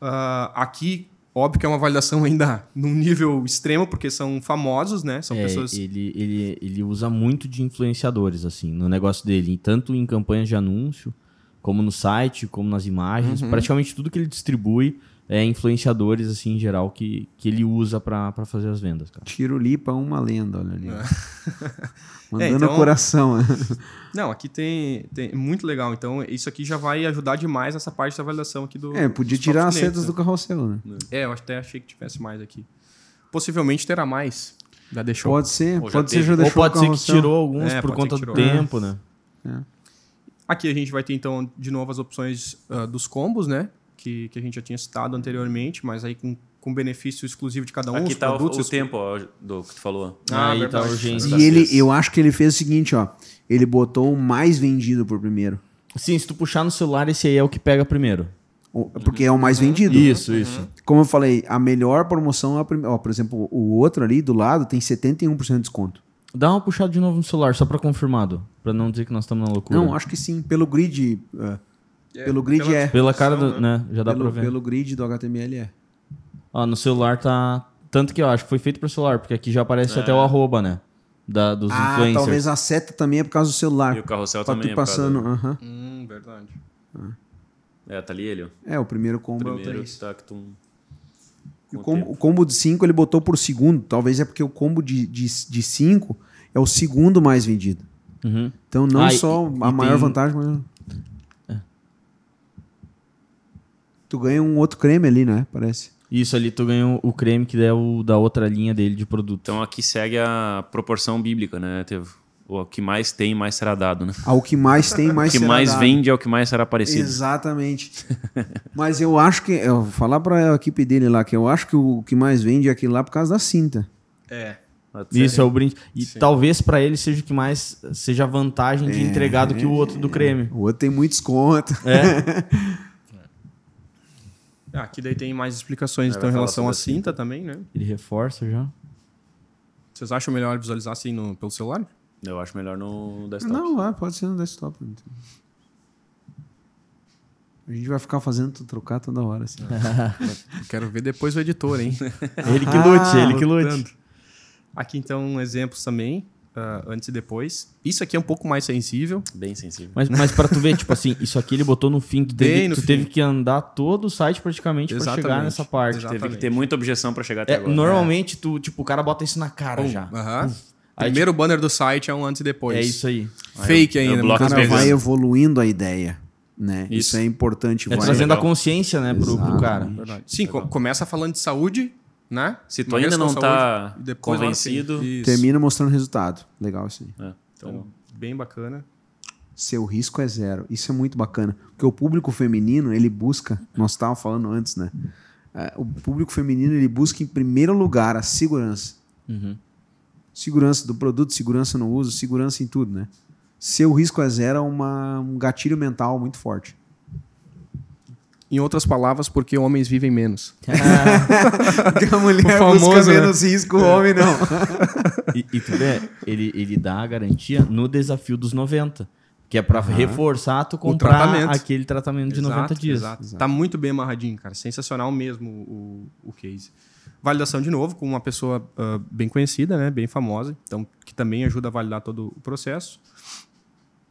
Ah, aqui, óbvio que é uma validação ainda num nível extremo, porque são famosos, né? São É, pessoas. ele, ele, ele usa muito de influenciadores, assim, no negócio dele. Tanto em campanhas de anúncio, como no site, como nas imagens. Uhum. Praticamente tudo que ele distribui é influenciadores, assim, em geral, que, que ele usa pra pra fazer as vendas, cara. Tiro lipa uma lenda, olha ali. Mandando É, então- coração. né? Não, aqui tem, tem muito legal. Então, isso aqui já vai ajudar demais essa parte da validação aqui do. É, podia tirar as setas do carrossel, né? né? É, eu até achei que tivesse mais aqui. Possivelmente terá mais. Já deixou. Pode ser, Ou pode ser já Ou deixou pode o ser que tirou alguns É, por pode conta do tempo, né? Aqui a gente vai ter, então, de novo as opções ah, dos combos, né? Que, que a gente já tinha citado anteriormente, mas aí com, com benefício exclusivo de cada um. Aqui os tá o, o tempo ó, do que tu falou. Ah, Aí tá a urgência. E ele, eu acho que ele fez o seguinte, ó. Ele botou o mais vendido por primeiro. Sim, se tu puxar no celular, esse aí é o que pega primeiro. Porque é o mais vendido. Isso, isso. Como eu falei, a melhor promoção é a primeira. Ó, por exemplo, o outro ali do lado tem 71% de desconto. Dá uma puxada de novo no celular, só pra confirmado. Pra não dizer que nós estamos na loucura. Não, acho que sim. Pelo grid. é, É, pelo grid pela é. Pela cara do. descrição, né? Já dá Pelo, pra ver. pelo grid do HTML é. Ó, no celular tá. Tanto que eu acho que foi feito pro celular, porque aqui já aparece até o arroba, né? Da, dos Ah, influencers. talvez a seta também é por causa do celular. E o carrossel Pra também tu é por causa passando. do- aham. Hum, verdade. É, tá ali ele, ó. É, o primeiro combo é o Primeiro 3. tá tu... E o, com o combo, o combo de 5 ele botou por segundo. Talvez é porque o combo de 5 de, cinco é o segundo mais vendido. Uhum. Então não Ah, e- só e a maior tem- vantagem, mas. Tu ganha um outro creme ali, né? Parece. Isso ali, tu ganhou o creme que é o da outra linha dele de produto. Então aqui segue a proporção bíblica, né? Teve o que mais tem, mais será dado, né? Ah, o que mais tem, O mais que será mais dado. vende é o que mais será parecido. Exatamente. Mas eu acho que. Eu vou falar pra equipe dele lá que eu acho que o que mais vende é aquilo lá por causa da cinta. É. Isso é o brinde. E Sim. talvez pra ele seja o que mais seja a vantagem de entregar do que o outro do creme. O outro tem muito desconto. É. Ah, aqui daí tem mais explicações É, então, em relação à sobre a cinta também, né? Ele reforça já. Vocês acham melhor visualizar assim no, pelo celular? Eu acho melhor no desktop. Não, é, pode ser no desktop. A gente vai ficar fazendo tu trocar toda hora. Assim. Quero ver depois o editor, hein? Ele que lute, ele que lute. Lutando. Aqui então exemplos também, ah, antes e depois. Isso aqui é um pouco mais sensível. Bem sensível. Mas, mas pra tu ver, tipo assim, isso aqui ele botou no fim. Tu, Bem teve, no tu fim. teve que andar todo o site praticamente pra Exatamente. chegar nessa parte. Exato. Teve que ter muita objeção pra chegar até É, agora. normalmente, tu, tipo, o cara bota isso na cara Bom, já. aham. Aí, Primeiro banner do site é um antes e depois. É isso aí. Fake Aí o- ainda. o cara vai evoluindo a ideia. Né? Isso. Isso. é importante. É vai- trazendo a consciência, né, pro, pro cara. Verdade. Sim, co- começa falando de saúde, né? Se tu ainda não tá e fim. convencido. Termina mostrando resultado. Legal isso aí. É, Então, bem bacana. Seu risco é zero. Isso é muito bacana. Porque o público feminino, ele busca, nós estávamos falando antes, né? É, o público feminino, ele busca em primeiro lugar a segurança. Uhum. Segurança do produto, segurança no uso, segurança em tudo, né? Seu risco é zero é uma, um gatilho mental muito forte. Em outras palavras, porque homens vivem menos. Porque a mulher O famoso, busca né? menos risco, o homem não. E, e tu vê, ele, ele dá a garantia no desafio dos 90. Que é pra reforçar tu comprar tratamento. aquele tratamento de 90 dias. Exato. Tá muito bem amarradinho, cara. Sensacional mesmo o, o case. Validação de novo com uma pessoa ah, bem conhecida, né? Bem famosa. Então, que também ajuda a validar todo o processo.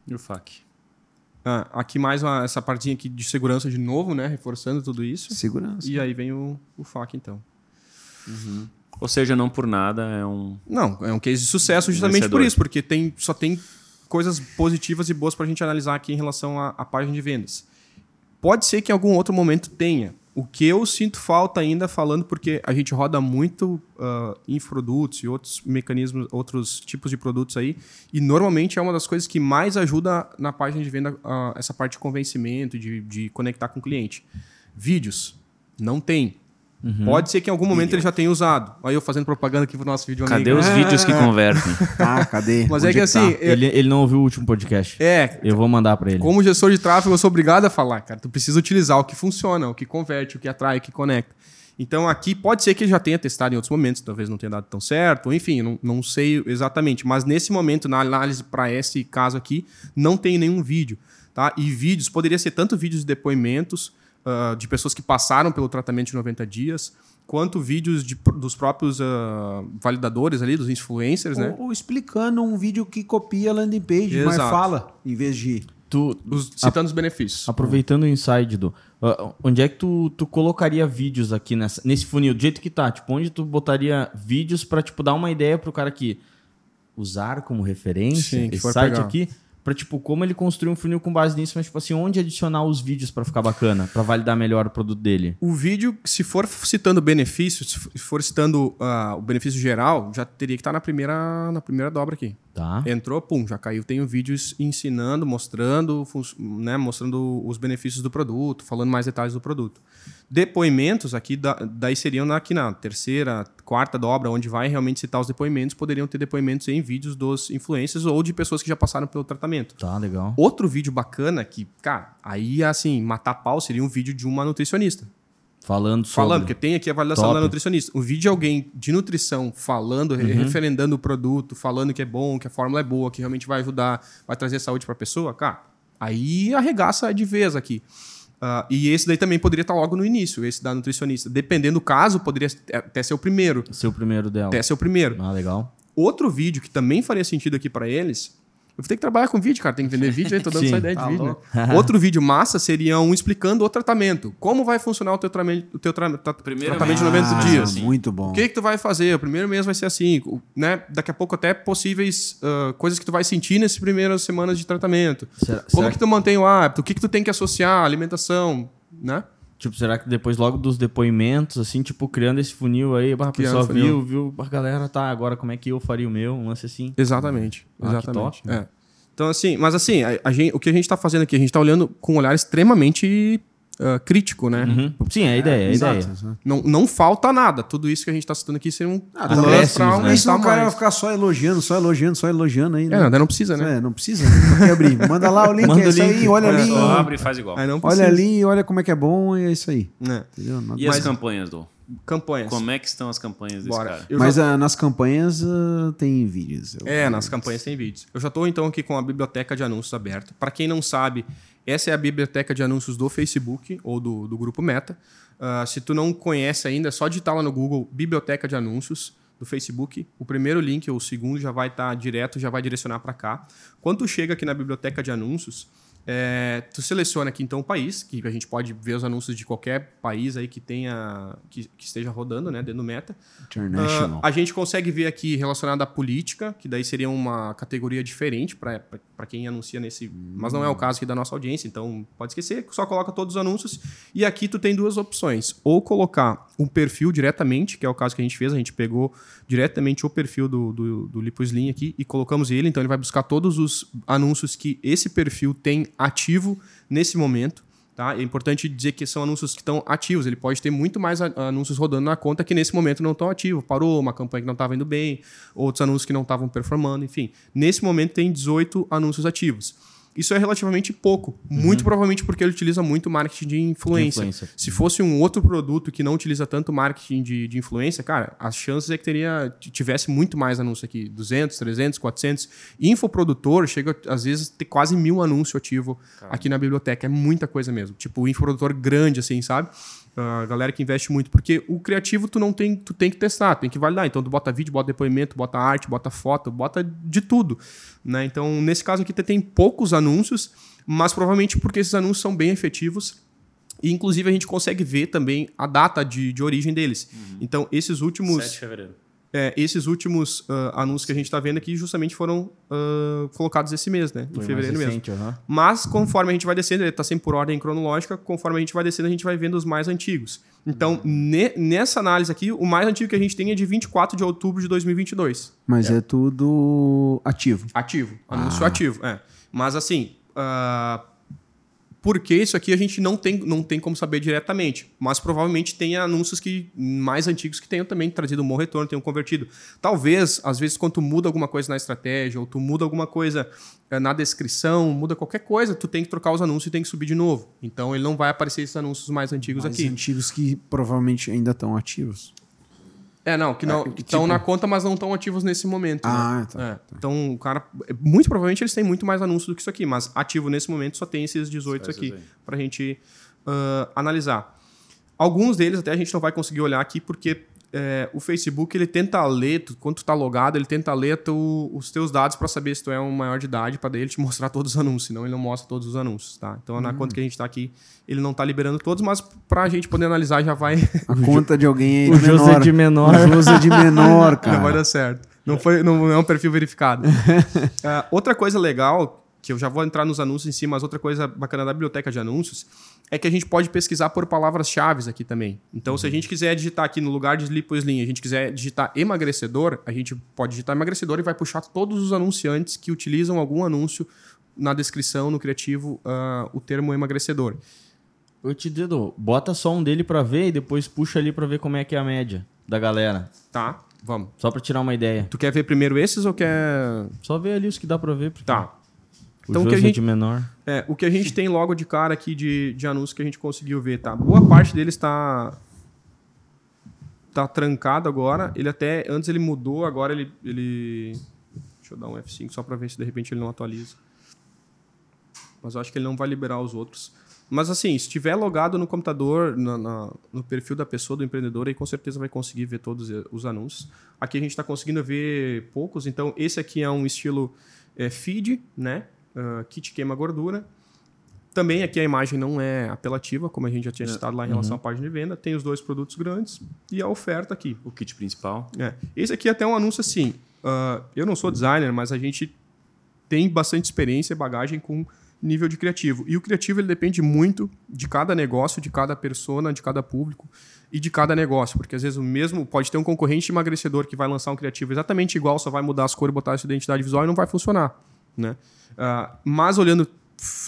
E o FAQ. Ah, aqui mais uma- essa partinha aqui de segurança de novo, né? Reforçando tudo isso. Segurança. E aí vem o, o FAQ, então. Ou seja, não por nada, é um. Não, é um case de sucesso justamente Vencedor. por isso, porque tem, só tem coisas positivas e boas para a gente analisar aqui em relação à, à página de vendas. Pode ser que em algum outro momento tenha. O que eu sinto falta ainda falando, porque a gente roda muito ah, infoprodutos e outros mecanismos, outros tipos de produtos aí, e normalmente é uma das coisas que mais ajuda na página de venda ah, essa parte de convencimento, de, de conectar com o cliente. Vídeos. Não tem. Pode ser que em algum momento ele já tenha usado. Aí eu fazendo propaganda aqui pro nosso vídeo Cadê amigo. os vídeos que convertem? Ah, cadê? Mas Onde é que tá? assim, eu- Ele, ele não ouviu o último podcast. é, Eu vou mandar pra ele. como gestor de tráfego, eu sou obrigado a falar, cara. Tu precisa utilizar o que funciona, o que converte, o que atrai, o que conecta. Então aqui pode ser que ele já tenha testado em outros momentos, talvez não tenha dado tão certo, ou enfim, não, não sei exatamente. Mas nesse momento, na análise para esse caso aqui, não tem nenhum vídeo. Tá? E vídeos, poderia ser tanto vídeos de depoimentos ah, de pessoas que passaram pelo tratamento de 90 dias, quanto vídeos de- dos próprios ah, validadores ali, dos influencers, né? Ou, ou explicando um vídeo que copia a landing page, mas Exato. fala, em vez de. Tu, Os- citando os benefícios. aproveitando o inside do. ah, onde é que tu, tu colocaria vídeos aqui nessa, nesse funil, do jeito que tá? Tipo, onde tu botaria vídeos pra, tipo, dar uma ideia pro cara que usar como referência Sim, que esse for site pegar. aqui? Pra, tipo, como ele construir um funil com base nisso, mas, tipo assim, onde adicionar os vídeos pra ficar bacana, pra validar melhor o produto dele? O vídeo, se for citando benefícios, se for citando ah, o benefício geral, já teria que estar na primeira, na primeira dobra aqui. Tá? Entrou, pum, já caiu. Tenho vídeos ensinando, mostrando, né, mostrando os benefícios do produto, falando mais detalhes do produto. Depoimentos aqui, da- daí seriam na- aqui na terceira, quarta dobra, onde vai realmente citar os depoimentos, poderiam ter depoimentos em vídeos dos influencers ou de pessoas que já passaram pelo tratamento. Tá, legal. Outro vídeo bacana que, cara, aí assim, matar pau seria um vídeo de uma nutricionista. Falando sobre. Falando, porque tem aqui a validação Top. da nutricionista. O vídeo de alguém de nutrição falando, re- referendando o produto, falando que é bom, que a fórmula é boa, que realmente vai ajudar, vai trazer saúde para a pessoa, cara, aí arregaça de vez aqui. Ah, e esse daí também poderia estar logo no início, esse da nutricionista. Dependendo do caso, poderia até ser o primeiro. Ser o primeiro dela. Até ser o primeiro. Ah, legal. Outro vídeo que também faria sentido aqui para eles. Eu vou ter que trabalhar com vídeo, cara. Tem que vender vídeo, aí tô dando Sim. essa ideia de Tá vídeo, né? Outro vídeo massa seria um explicando o tratamento. Como vai funcionar o teu, tratamento, o teu tra- tra- Primeiro tratamento de mês. 90 Ah, dias. sim. Muito bom. O que, que tu vai fazer? O primeiro mês vai ser assim, né? Daqui a pouco até possíveis ah, coisas que tu vai sentir nessas primeiras semanas de tratamento. Será, Como será que tu mantém o hábito? O que, que tu tem que associar? Alimentação, né? Tipo, será que depois, logo dos depoimentos, assim, tipo, criando esse funil aí, a pessoa viu, viu, a galera, tá, agora como é que eu faria o meu? Um lance assim. Exatamente. Ah, exatamente. top. É. Então, assim, mas assim, a, a gente, o que a gente está fazendo aqui, a gente está olhando com um olhar extremamente ah, crítico, né? Uhum. Sim, é a ideia, é a Exato, ideia. exato. Não, não falta nada. Tudo isso que a gente está citando aqui seria um Ah, acréscimos, pra né? Isso o cara vai ficar só elogiando, só elogiando, só elogiando aí. É, né? não, daí não precisa, né? É, não precisa. Não quer abrir. Manda lá o link, Manda é isso link. aí, olha ali. Só abre e faz igual. Não. Olha ali, olha como é que é bom e é isso aí. É. Entendeu? E as campanhas, do? Campanhas. Como é que estão as campanhas desse Bora. cara? Eu Mas já- ah, nas campanhas ah, tem vídeos. Eu- É, nas campanhas tem vídeos. Eu já estou então aqui com a biblioteca de anúncios aberta. Para quem não sabe, essa é a biblioteca de anúncios do Facebook ou do, do grupo Meta. Ah, se tu não conhece ainda, é só digitar lá no Google Biblioteca de Anúncios do Facebook. O primeiro link ou o segundo já vai estar direto, já vai direcionar para cá. Quando tu chega aqui na biblioteca de anúncios, é, tu seleciona aqui então o país, que a gente pode ver os anúncios de qualquer país aí que tenha que, que esteja rodando, né, dentro do Meta. International. Ah, a gente consegue ver aqui relacionado à política, que daí seria uma categoria diferente para quem anuncia nesse. Mas não é o caso aqui da nossa audiência, então pode esquecer, só coloca todos os anúncios. E aqui tu tem duas opções: ou colocar um perfil diretamente, que é o caso que a gente fez, a gente pegou diretamente o perfil do, do, do Lipo Slim aqui e colocamos ele, então ele vai buscar todos os anúncios que esse perfil tem ativo nesse momento. Tá? É importante dizer que são anúncios que estão ativos. Ele pode ter muito mais anúncios rodando na conta que nesse momento não estão ativos. Parou, uma campanha que não estava indo bem, outros anúncios que não estavam performando, enfim. Nesse momento tem 18 anúncios ativos. Isso é relativamente pouco. Muito provavelmente porque ele utiliza muito marketing de influência. De influência. Se fosse um outro produto que não utiliza tanto marketing de, de influência, cara, as chances é que teria, tivesse muito mais anúncio aqui. 200, 300, 400. Infoprodutor chega, às vezes, a ter quase mil anúncios ativo aqui na biblioteca. É muita coisa mesmo. Tipo, infoprodutor grande, assim, sabe? A galera que investe muito. Porque o criativo tu não tem, tu tem que testar, tem que validar. Então tu bota vídeo, bota depoimento, bota arte, bota foto, bota de tudo. Né? Então, nesse caso aqui, tu tem poucos anúncios, mas provavelmente porque esses anúncios são bem efetivos e, inclusive, a gente consegue ver também a data de, de origem deles. Então, esses últimos, 7 de fevereiro. É, esses últimos ah, anúncios que a gente está vendo aqui justamente foram ah, colocados esse mês, né? Foi em fevereiro mais mesmo. recente, aham. Mas conforme a gente vai descendo, ele está sempre por ordem cronológica, conforme a gente vai descendo, a gente vai vendo os mais antigos. Então, ne- nessa análise aqui, o mais antigo que a gente tem é de 24 de outubro de 2022. Mas é. tudo ativo. Ativo. Anúncio ativo, é. Mas assim, ah, porque isso aqui a gente não tem, não tem como saber diretamente. Mas provavelmente tem anúncios que mais antigos que tenham também trazido um bom retorno, tenham convertido. Talvez, às vezes, quando tu muda alguma coisa na estratégia, ou tu muda alguma coisa eh, na descrição, muda qualquer coisa, tu tem que trocar os anúncios e tem que subir de novo. Então ele não vai aparecer esses anúncios mais antigos Mais aqui. antigos que provavelmente ainda estão ativos. É, não, que não É, que estão tipo- na conta, mas não estão ativos nesse momento. Ah, né? tá, É, Então, o cara. Muito provavelmente eles têm muito mais anúncios do que isso aqui, mas ativo nesse momento só tem esses 18 Só esses aqui aí. pra gente ah, analisar. Alguns deles até a gente não vai conseguir olhar aqui porque é, o Facebook ele tenta ler, tu- quando tu tá logado, ele tenta ler tu- os teus dados para saber se tu é um maior de idade, para ele te mostrar todos os anúncios, senão ele não mostra todos os anúncios, tá? Então, Hum. na conta que a gente tá aqui, ele não tá liberando todos, mas pra gente poder analisar já vai A conta de alguém aí o de menor. José de menor. O José de menor, Não vai cara. dar certo. Não, foi, não é um perfil verificado. Ah, outra coisa legal, que eu já vou entrar nos anúncios em si, mas outra coisa bacana da biblioteca de anúncios, é que a gente pode pesquisar por palavras-chave aqui também. Então, se a gente quiser digitar aqui no lugar de liposlim, a gente quiser digitar emagrecedor, a gente pode digitar emagrecedor e vai puxar todos os anunciantes que utilizam algum anúncio na descrição, no criativo, ah, o termo emagrecedor. Eu te dedo, bota só um dele pra ver e depois puxa ali pra ver como é que é a média da galera. Tá? Vamos. Só pra tirar uma ideia. Tu quer ver primeiro esses ou quer. Só ver ali os que dá pra ver. porque Tá. O Então, o que a gente- de menor. É, o que a gente tem logo de cara aqui de, de anúncio que a gente conseguiu ver, tá? Boa parte deles está tá trancado agora. Ele até antes ele mudou, agora ele ele deixa eu dar um F5 só para ver se de repente ele não atualiza. Mas eu acho que ele não vai liberar os outros. Mas assim, se estiver logado no computador, na- na- no perfil da pessoa, do empreendedor, aí com certeza vai conseguir ver todos os anúncios. Aqui a gente está conseguindo ver poucos, então esse aqui é um estilo é, feed, né? Ah, kit queima gordura. Também aqui a imagem não é apelativa, como a gente já tinha citado lá em relação à página de venda. Tem os dois produtos grandes e a oferta aqui. O kit principal. É. Esse aqui é até um anúncio assim. ah, eu não sou designer, mas a gente tem bastante experiência e bagagem com nível de criativo. E o criativo ele depende muito de cada negócio, de cada persona, de cada público e de cada negócio. Porque às vezes o mesmo pode ter um concorrente emagrecedor que vai lançar um criativo exatamente igual, só vai mudar as cores, botar essa identidade visual e não vai funcionar. Né? Ah, mas olhando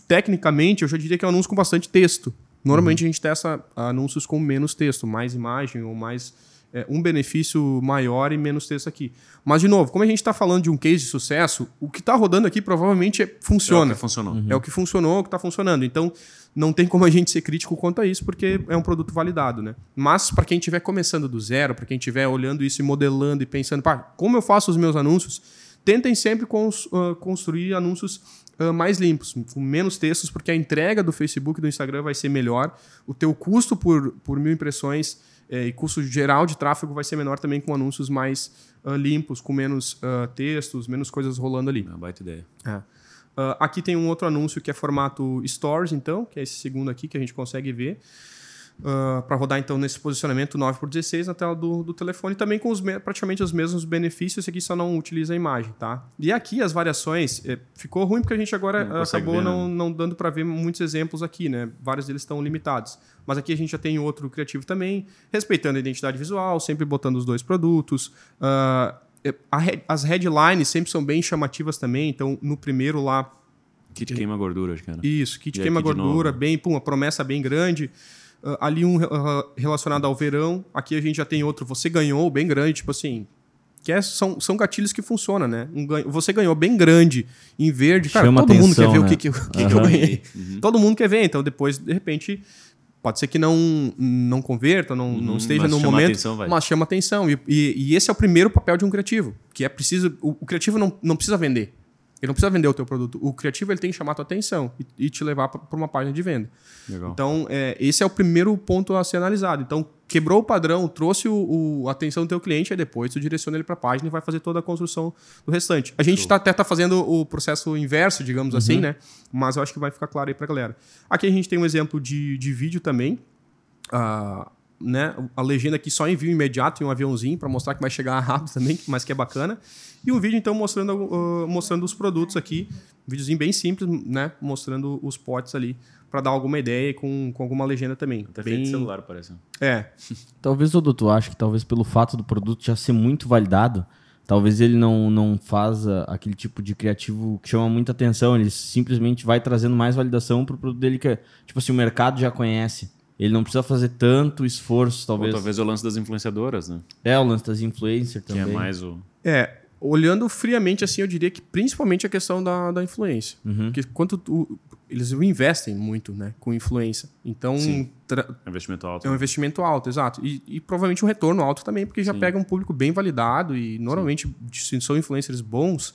tecnicamente, eu já diria que é um anúncio com bastante texto. Normalmente a gente testa anúncios com menos texto, mais imagem ou mais é, um benefício maior e menos texto aqui. Mas, de novo, como a gente está falando de um case de sucesso, o que está rodando aqui provavelmente é- funciona. É o que funcionou. É o que funcionou, o que está funcionando. Então, não tem como a gente ser crítico quanto a isso, porque é um produto validado, né? Mas, para quem estiver começando do zero, para quem estiver olhando isso e modelando e pensando, pá, como eu faço os meus anúncios, tentem sempre cons- ah, construir anúncios ah, mais limpos, com menos textos, porque a entrega do Facebook e do Instagram vai ser melhor, o teu custo por, por mil impressões eh, e custo geral de tráfego vai ser menor também com anúncios mais ah, limpos, com menos textos, menos coisas rolando ali. É uma baita ideia. É. Aqui tem um outro anúncio que é formato Stores, então, que é esse segundo aqui que a gente consegue ver. Para rodar, então, nesse posicionamento 9x16 na tela do, do telefone, também com os me- praticamente os mesmos benefícios. Esse aqui só não utiliza a imagem, tá? E aqui as variações, eh, ficou ruim porque a gente agora Não ah, acabou ver, não, né? não dando para ver muitos exemplos aqui, né? Vários deles estão limitados. Mas aqui a gente já tem outro criativo também, respeitando a identidade visual, sempre botando os dois produtos. Ah, head- as headlines sempre são bem chamativas também, então no primeiro lá Kit queima gordura, acho que era. isso, kit E queima gordura, bem, pum, uma promessa bem grande. Ah, ali um ah, relacionado ao verão. Aqui a gente já tem outro, você ganhou, bem grande, tipo assim. Que é- são, são gatilhos que funcionam, né? Um ganho- você ganhou bem grande em verde. Cara, Chama todo mundo quer atenção, ver o né? que, que, eu- o que que eu ganhei. Uhum. Todo mundo quer ver. Então, depois, de repente, pode ser que não, não converta, não, não Uhum, esteja mas no chama momento. atenção, vai. mas chama atenção. E, e- e esse é o primeiro papel de um criativo. Que é preciso. O, o criativo não, não precisa vender. Ele não precisa vender o teu produto. O criativo ele tem que chamar a tua atenção e, e te levar para uma página de venda. Legal. Então, é, esse é o primeiro ponto a ser analisado. Então, quebrou o padrão, trouxe o, o- a atenção do teu cliente, aí depois tu direciona ele para a página e vai fazer toda a construção do restante. A gente tá, até está fazendo o processo inverso, digamos assim, né? Mas eu acho que vai ficar claro aí para a galera. Aqui a gente tem um exemplo de, de vídeo também. Ah, né? A legenda aqui só envio imediato em um aviãozinho para mostrar que vai chegar rápido também, mas que é bacana. E um vídeo, então, mostrando, ah, mostrando os produtos aqui. Um videozinho bem simples, né? Mostrando os potes ali para dar alguma ideia e com, com alguma legenda também. Até bem... feito de celular, parece. É, Talvez, Dudu, tu acha que talvez pelo fato do produto já ser muito validado, talvez ele não, não faça aquele tipo de criativo que chama muita atenção, ele simplesmente vai trazendo mais validação pro produto dele que, tipo assim, o mercado já conhece. Ele não precisa fazer tanto esforço, Talvez. talvez. Ou talvez o lance das influenciadoras, né? É, o lance das influencers Que também. é mais o. É, olhando friamente assim, eu diria que principalmente a questão da, da influência. Porque quanto tu, eles investem muito, né, com influência. Então, Sim. tra- Investimento alto. é um investimento alto, exato. E, e provavelmente um retorno alto também, porque já Sim. pega um público bem validado e normalmente se são influencers bons,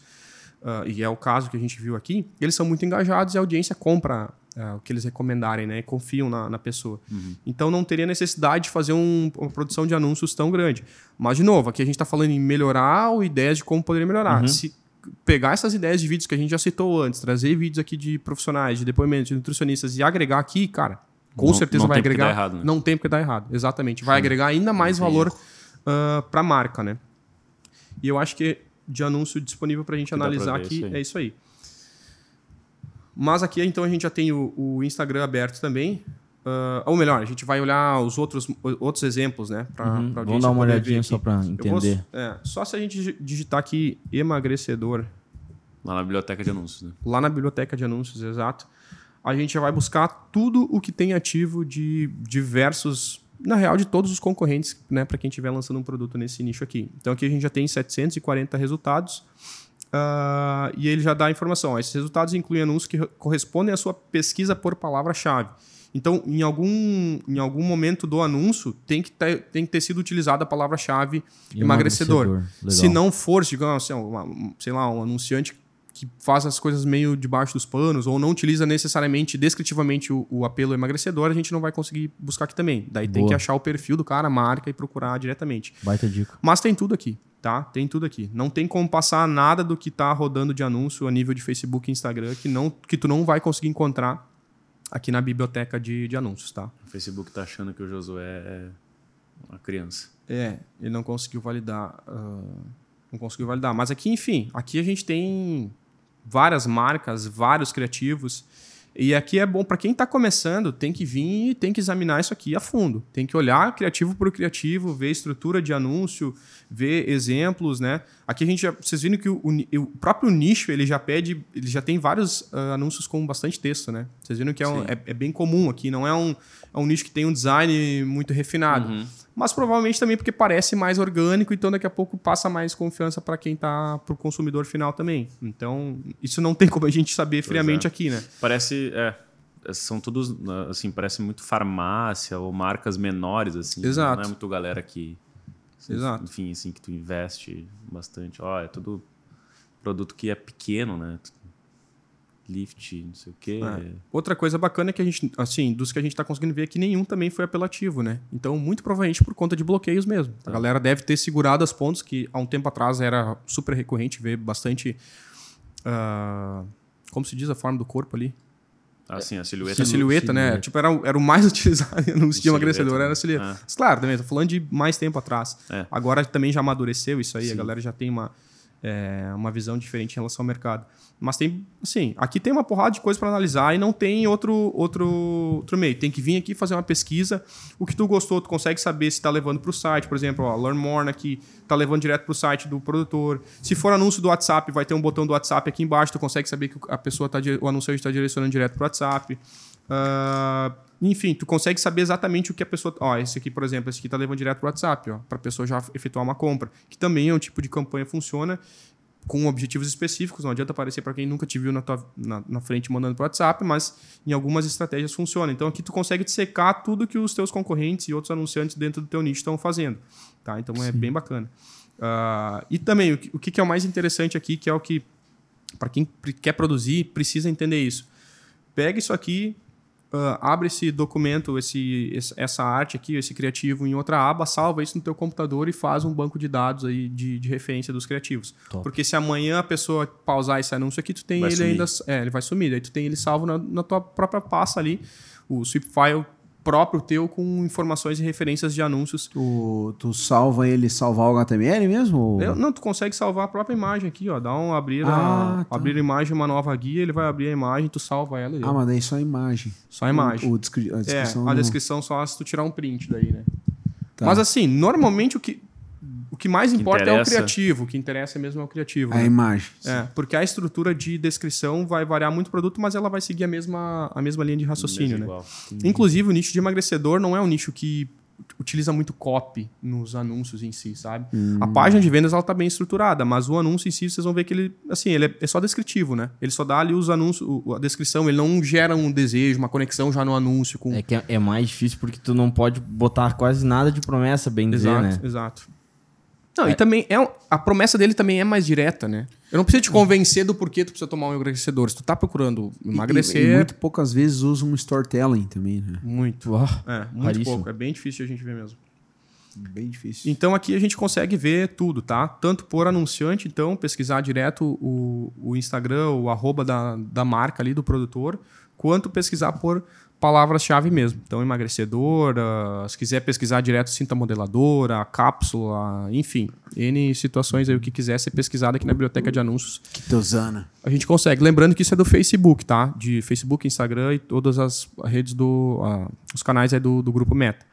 ah, e é o caso que a gente viu aqui, eles são muito engajados e a audiência compra ah, o que eles recomendarem, né? E confiam na, na pessoa. Então não teria necessidade de fazer um- uma produção de anúncios tão grande. Mas, de novo, aqui a gente está falando em melhorar ou ideias de como poderia melhorar. Se pegar essas ideias de vídeos que a gente já citou antes, trazer vídeos aqui de profissionais, de depoimentos, de nutricionistas e agregar aqui, cara, com Não- certeza não vai agregar. errado, né? Não tem porque dar errado, exatamente. Vai agregar ainda mais valor para a marca, né? E eu acho que de anúncio disponível para a gente Que analisar ver aqui é isso aí. Mas aqui então a gente já tem o, o Instagram aberto também. Ah, ou melhor, a gente vai olhar os outros, outros exemplos, né? Pra, Uhum, pra Vamos dar uma olhadinha só vou- entender. é, só se a gente digi- digitar aqui emagrecedor Lá na biblioteca de anúncios, né? lá na biblioteca de anúncios, exato, a gente já vai buscar tudo o que tem ativo de diversos, na real, de todos os concorrentes, né, para quem estiver lançando um produto nesse nicho aqui. Então aqui a gente já tem 740 resultados. ah, e ele já dá a informação. ó, esses resultados incluem anúncios que re- correspondem à sua pesquisa por palavra-chave. Então, em algum, em algum momento do anúncio, tem que ter, tem que ter sido utilizada a palavra-chave emagrecedor. Legal. Se não for, digamos assim, uma- um, sei lá, um anunciante que faz as coisas meio debaixo dos panos ou não utiliza necessariamente descritivamente o, o apelo emagrecedor, a gente não vai conseguir buscar aqui também. Daí tem Boa. que achar o perfil do cara, a marca e procurar diretamente. Baita dica. Mas tem tudo aqui, tá? Tem tudo aqui. Não tem como passar nada do que tá rodando de anúncio a nível de Facebook e Instagram que, não, que tu não vai conseguir encontrar aqui na biblioteca de, de anúncios, tá? O Facebook tá achando que o Josué é uma criança. É, ele não conseguiu validar. ah, não conseguiu validar. Mas aqui, enfim, aqui a gente tem várias marcas, vários criativos. E aqui é bom para quem está começando, tem que vir e tem que examinar isso aqui a fundo. Tem que olhar criativo por criativo, ver estrutura de anúncio, ver exemplos, né? Aqui a gente já, vocês viram que o, o próprio nicho ele já pede, ele já tem vários uh, anúncios com bastante texto, né? Vocês viram que é, um, é, é, bem comum aqui, não é um, é um nicho que tem um design muito refinado. Uhum. Mas provavelmente também porque parece mais orgânico, então daqui a pouco passa mais confiança para quem tá para o consumidor final também. Então, isso não tem como a gente saber friamente é. aqui, né? Parece, é, são todos, assim, parece muito farmácia ou marcas menores, assim. Exato. Não é muito galera que, Exato. enfim, assim, que tu investe bastante. Ó, é tudo produto que é pequeno, né? lift, não sei o quê. É. Outra coisa bacana é que a gente, assim, dos que a gente está conseguindo ver que nenhum também foi apelativo, né? Então, muito provavelmente por conta de bloqueios mesmo. Tá. A galera deve ter segurado as pontos, que há um tempo atrás era super recorrente ver bastante. Uh, como se diz a forma do corpo ali? Ah, sim, a silhueta. A silhueta, né? Tipo, era, era o mais utilizado no de emagrecedor, era a silhueta. É. Mas, claro, também, tô falando de mais tempo atrás. É. Agora também já amadureceu isso aí, sim. a galera já tem uma, é, uma visão diferente em relação ao mercado. Mas tem, assim, aqui tem uma porrada de coisa para analisar e não tem outro, outro, outro meio. Tem que vir aqui fazer uma pesquisa. O que tu gostou, tu consegue saber se está levando para o site. Por exemplo, ó, Learn More aqui está levando direto para o site do produtor. Se for anúncio do WhatsApp, vai ter um botão do WhatsApp aqui embaixo. Tu consegue saber que a pessoa tá, o anunciante está direcionando direto para o WhatsApp. Uh, enfim, tu consegue saber exatamente o que a pessoa. Ó, esse aqui, por exemplo, esse aqui está levando direto para o WhatsApp, para a pessoa já efetuar uma compra. Que também é um tipo de campanha funciona com objetivos específicos. Não adianta aparecer para quem nunca te viu na, tua, na, na frente mandando para o WhatsApp, mas em algumas estratégias funciona. Então aqui tu consegue dissecar tudo que os teus concorrentes e outros anunciantes dentro do teu nicho estão fazendo. Tá? Então é Sim. é bem bacana. Uh, e também o que, o que é o mais interessante aqui, que é o que para quem quer produzir precisa entender isso. Pega isso aqui, Uh, abre esse documento, esse, essa arte aqui, esse criativo em outra aba, salva isso no teu computador e faz um banco de dados aí de, de referência dos criativos. Top. Porque se amanhã a pessoa pausar esse anúncio aqui, tu tem vai ele sumir. ainda... É, ele vai sumir. Aí tu tem ele salvo na, na tua própria pasta ali. O sweep file próprio teu com informações e referências de anúncios. Tu, tu salva ele salvar o HTML mesmo? Eu, não, tu consegue salvar a própria imagem aqui, ó. Dá um abrir, ah, a, tá. abrir a imagem, uma nova guia, ele vai abrir a imagem, tu salva ela. Ah, mas daí só a imagem. Só a imagem. O, o descri a descrição. É, a descrição só se tu tirar um print daí, né? Tá. Mas assim, normalmente o que o que mais importa interessa. é o criativo, o que interessa mesmo é o criativo. A né? imagem. É, porque a estrutura de descrição vai variar muito o produto, mas ela vai seguir a mesma, a mesma linha de raciocínio, né? Inclusive, o nicho de emagrecedor não é um nicho que utiliza muito copy nos anúncios em si, sabe? Hum. A página de vendas ela tá bem estruturada, mas o anúncio em si vocês vão ver que ele, assim, ele é, é só descritivo, né? Ele só dá ali os anúncios, a descrição, ele não gera um desejo, uma conexão já no anúncio com É que é, é mais difícil porque tu não pode botar quase nada de promessa, bem exato, dizer, né? Exato. Não, é. e também é a promessa dele também é mais direta, né? Eu não preciso te convencer do porquê tu precisa tomar um emagrecedor. Se tu tá procurando emagrecer. E, e, e muito poucas vezes usa um storytelling também, né? Muito. Oh, é, muito raríssimo. pouco. É bem difícil a gente ver mesmo. Bem difícil. Então aqui a gente consegue ver tudo, tá? Tanto por anunciante, então, pesquisar direto o, o Instagram, o arroba da, da marca ali do produtor, quanto pesquisar por palavras-chave mesmo. Então, emagrecedora, se quiser pesquisar direto, cinta modeladora, cápsula, enfim, N situações aí, o que quiser ser pesquisado aqui na biblioteca de anúncios. Que tosana. A gente consegue. Lembrando que isso é do Facebook, tá? De Facebook, Instagram e todas as redes do. Uh, os canais aí do, do grupo Meta.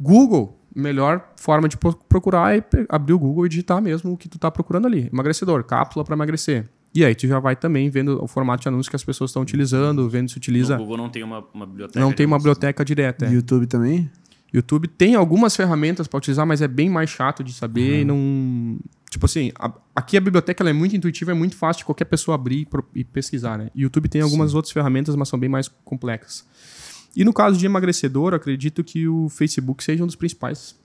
Google, melhor forma de procurar é abrir o Google e digitar mesmo o que tu tá procurando ali. Emagrecedor, cápsula para emagrecer. E aí tu já vai também vendo o formato de anúncio que as pessoas estão utilizando, vendo se utiliza. O Google não tem uma, uma biblioteca. Não tem uma biblioteca direta. É. YouTube também? YouTube tem algumas ferramentas para utilizar, mas é bem mais chato de saber uhum. não. Tipo assim, a, aqui a biblioteca é muito intuitiva, é muito fácil de qualquer pessoa abrir e, e pesquisar, né? YouTube tem algumas Sim. outras ferramentas, mas são bem mais complexas. E no caso de emagrecedor, acredito que o Facebook seja um dos principais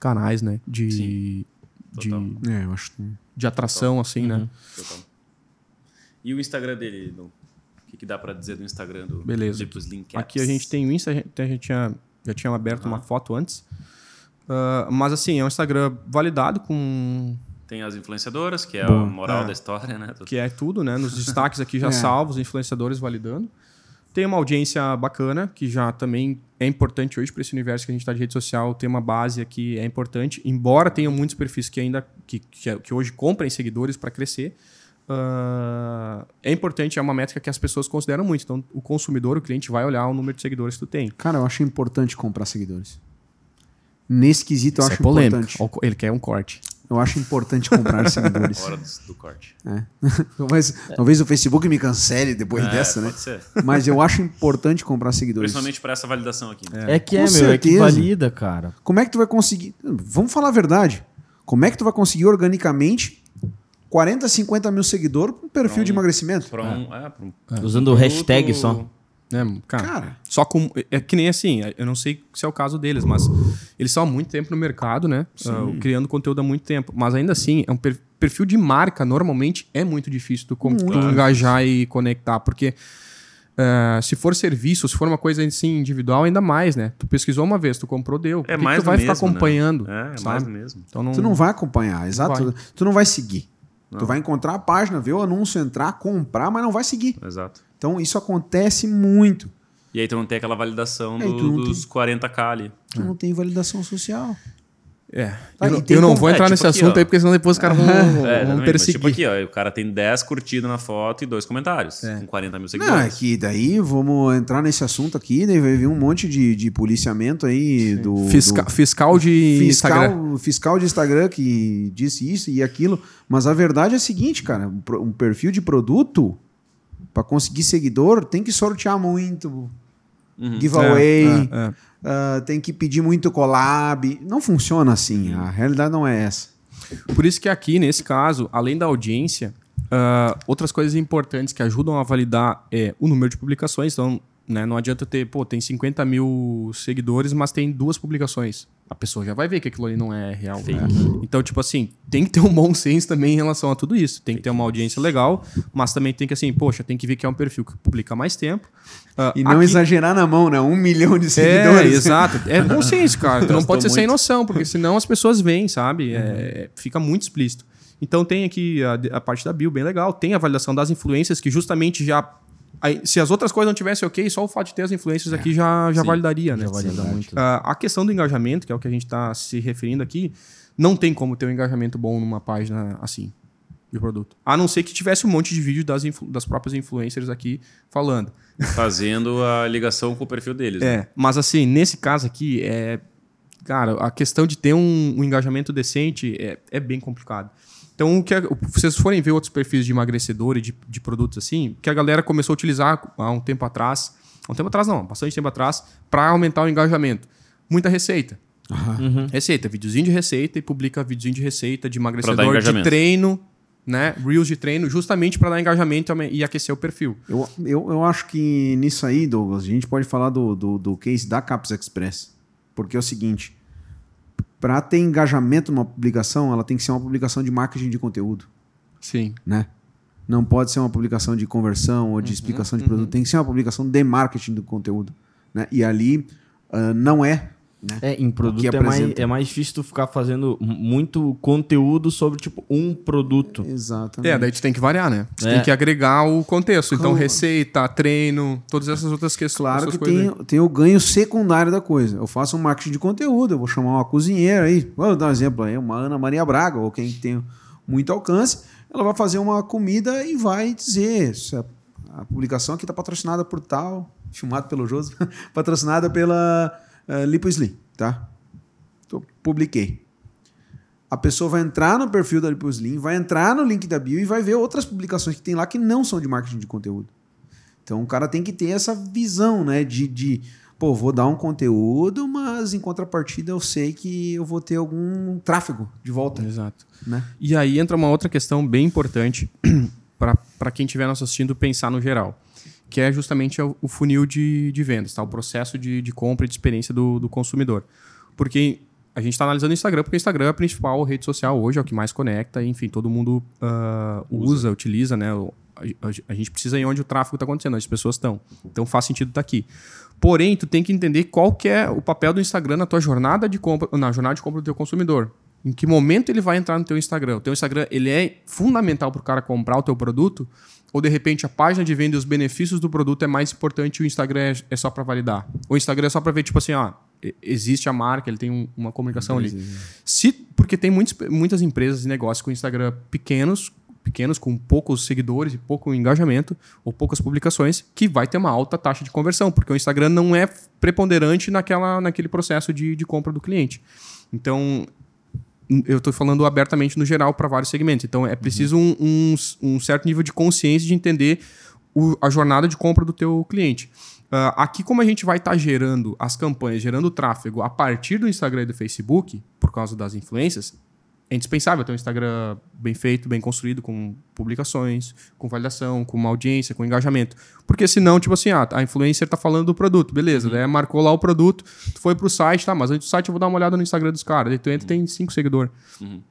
canais, né? De. Sim. De, é, eu acho que... de atração, Total. assim, né? uhum. né? Total. E o Instagram dele, o que, que dá para dizer do Instagram do Beleza. Aqui a gente tem o Insta, a gente tinha, já tinha aberto uhum. uma foto antes. Uh, mas assim, é um Instagram validado com. Tem as influenciadoras, que é Bom, a moral é, da história, né? Que é tudo, né? Nos destaques aqui já é. salvos, influenciadores validando. Tem uma audiência bacana, que já também é importante hoje para esse universo que a gente está de rede social, ter uma base aqui é importante, embora tenham muitos perfis que ainda que, que, que hoje comprem seguidores para crescer ah, é importante, é uma métrica que as pessoas consideram muito. Então, o consumidor, o cliente, vai olhar o número de seguidores que tu tem. Cara, eu acho importante comprar seguidores. Nesse quesito, eu Isso acho é polêmico. importante. Ele quer um corte. Eu acho importante comprar seguidores. Hora do, do corte. Mas talvez o Facebook me cancele depois É, dessa, né? pode ser. Mas eu acho importante comprar seguidores. Principalmente para essa validação aqui. né? É que é, Com meu, é que certeza. valida, cara. Como é que tu vai conseguir? Vamos falar a verdade. Como é que tu vai conseguir organicamente 40, 50 mil seguidores com um perfil de emagrecimento? Pra um, é, pra um Usando o hashtag só. É, cara, Cara, só com. É que nem assim, eu não sei se é o caso deles, mas eles estão há muito tempo no mercado, né? Ah, criando conteúdo há muito tempo. Mas ainda assim, é um per- perfil de marca, normalmente, é muito difícil tu, com- tu engajar e conectar. Porque ah, se for serviço, se for uma coisa assim, individual, ainda mais, né? Tu pesquisou uma vez, tu comprou, deu. Por É que mais que tu vai mesmo, ficar né? acompanhando. É, é sabe? mais mesmo. Então não, tu não vai acompanhar, exato. vai. Tu não vai seguir. Tu vai encontrar a página, ver o anúncio, entrar, comprar, mas não vai seguir. Exato. Então isso acontece muito. E aí tu não tem aquela validação É, do- não dos 40k ali. Tu não tem validação social. É. Tá, eu, e não- tem eu não como- vou é, entrar tipo nesse aqui, assunto ó. aí, porque senão depois os caras vão, É, vão mas perseguir. tipo aqui, ó, o cara tem 10 curtidas na foto e dois comentários. Com 40 mil Não, seguidores. é que daí vamos entrar nesse assunto aqui, daí vai vir um monte de, de policiamento aí do, Fisca- do fiscal de Instagram. fiscal, fiscal de Instagram que disse isso e aquilo. Mas a verdade é a seguinte, cara, um um perfil de produto para conseguir seguidor tem que sortear muito Uhum. giveaway, É, é, ah, tem que pedir muito collab. Não funciona assim. A realidade não é essa. Por isso que aqui, nesse caso, além da audiência, ah, outras coisas importantes que ajudam a validar é o número de publicações. Então, né, não adianta ter, pô, tem 50 mil seguidores, mas tem duas publicações. A pessoa já vai ver que aquilo ali não é real. né? Então, tipo assim, tem que ter um bom senso também em relação a tudo isso. Tem que ter uma audiência legal, mas também tem que, assim, poxa, tem que ver que é um perfil que publica há mais tempo. Ah, E não aqui- exagerar na mão, né? Um milhão de é, seguidores. exato. É bom senso, cara. Tu não pode ser sem muito. noção, porque senão as pessoas veem, sabe? É, fica muito explícito. Então tem aqui a, a parte da bio bem legal. Tem a validação das influências, que justamente já. Aí, se as outras coisas não tivessem ok, só o fato de ter as influências aqui já, já Sim, validaria, né? Já valida muito. Ah, a questão do engajamento, que é o que a gente está se referindo aqui, não tem como ter um engajamento bom numa página assim de produto. A não ser que tivesse um monte de vídeo das, influ- das próprias influencers aqui falando. Fazendo a ligação com o perfil deles. né? É, mas assim, nesse caso aqui, é, cara, a questão de ter um, um engajamento decente é, é bem complicado. Então, o que vocês forem ver outros perfis de emagrecedor e de, de produtos assim, que a galera começou a utilizar há um tempo atrás, há um tempo atrás não, bastante tempo atrás, para aumentar o engajamento. Muita receita. Receita, videozinho de receita e publica videozinho de receita de emagrecedor, de treino, né? Reels de treino, justamente para dar engajamento e e aquecer o perfil. Eu, eu, eu acho que nisso aí, Douglas, a gente pode falar do, do, do case da Caps Express. Porque é o seguinte: para ter engajamento numa publicação, ela tem que ser uma publicação de marketing de conteúdo, Sim. né? Não pode ser uma publicação de conversão ou de explicação de produto, tem que ser uma publicação de marketing do conteúdo. Né? E ali ah, não é. Né? É, em produto que é mais, é mais difícil tu ficar fazendo muito conteúdo sobre, tipo, um produto. Exatamente. É, daí tu tem que variar, né? Tu É. tem que agregar o contexto. Então, receita, treino, todas essas outras questões. Claro que tem, aí. tem o ganho secundário da coisa. Eu faço um marketing de conteúdo, eu vou chamar uma cozinheira aí, vou dar um exemplo aí, uma Ana Maria Braga, ou quem tem muito alcance, ela vai fazer uma comida e vai dizer se a, a publicação aqui está patrocinada por tal, filmado pelo Joso, patrocinada pela uh, Lipo Slim, tá? Então, publiquei. A pessoa vai entrar no perfil da Lipo Slim, vai entrar no link da bio e vai ver outras publicações que tem lá que não são de marketing de conteúdo. Então o cara tem que ter essa visão, né? De, de pô, vou dar um conteúdo, mas em contrapartida eu sei que eu vou ter algum tráfego de volta, Exato. né? E aí entra uma outra questão bem importante para quem estiver nos assistindo pensar no geral, que é justamente o, funil de, de vendas, tá? o processo de, de compra e de experiência do, do consumidor. Porque a gente está analisando o Instagram, porque o Instagram é a principal rede social hoje, é o que mais conecta, enfim, todo mundo ah, usa, utiliza, né? A, a- a gente precisa ir onde o tráfego está acontecendo, onde as pessoas estão. Então faz sentido estar aqui. Porém, tu tem que entender qual que é o papel do Instagram na tua jornada de compra, na jornada de compra do teu consumidor. Em que momento ele vai entrar no teu Instagram? O teu Instagram ele é fundamental para o cara comprar o teu produto? Ou de repente a página de venda e os benefícios do produto é mais importante e o Instagram é, é só para validar? Ou o Instagram é só para ver, tipo assim, ó, existe a marca, ele tem um- uma comunicação ali. Se, porque tem muitos, muitas empresas e negócios com Instagram pequenos, pequenos, com poucos seguidores e pouco engajamento, ou poucas publicações, que vai ter uma alta taxa de conversão, porque o Instagram não é preponderante naquela, naquele processo de, de compra do cliente. Então, eu estou falando abertamente no geral para vários segmentos. Então, é preciso um, um, um certo nível de consciência de entender o, a jornada de compra do teu cliente. Uh, aqui, como a gente vai estar tá gerando as campanhas, gerando tráfego a partir do Instagram e do Facebook, por causa das influências, é indispensável ter um Instagram bem feito, bem construído, com publicações, com validação, com uma audiência, com engajamento. Porque senão, tipo assim, ah, a influencer tá falando do produto, beleza, uhum. daí marcou lá o produto, tu foi pro site, tá, mas antes do site eu vou dar uma olhada no Instagram dos caras. Daí tu entra e tem cinco seguidores. Uhum.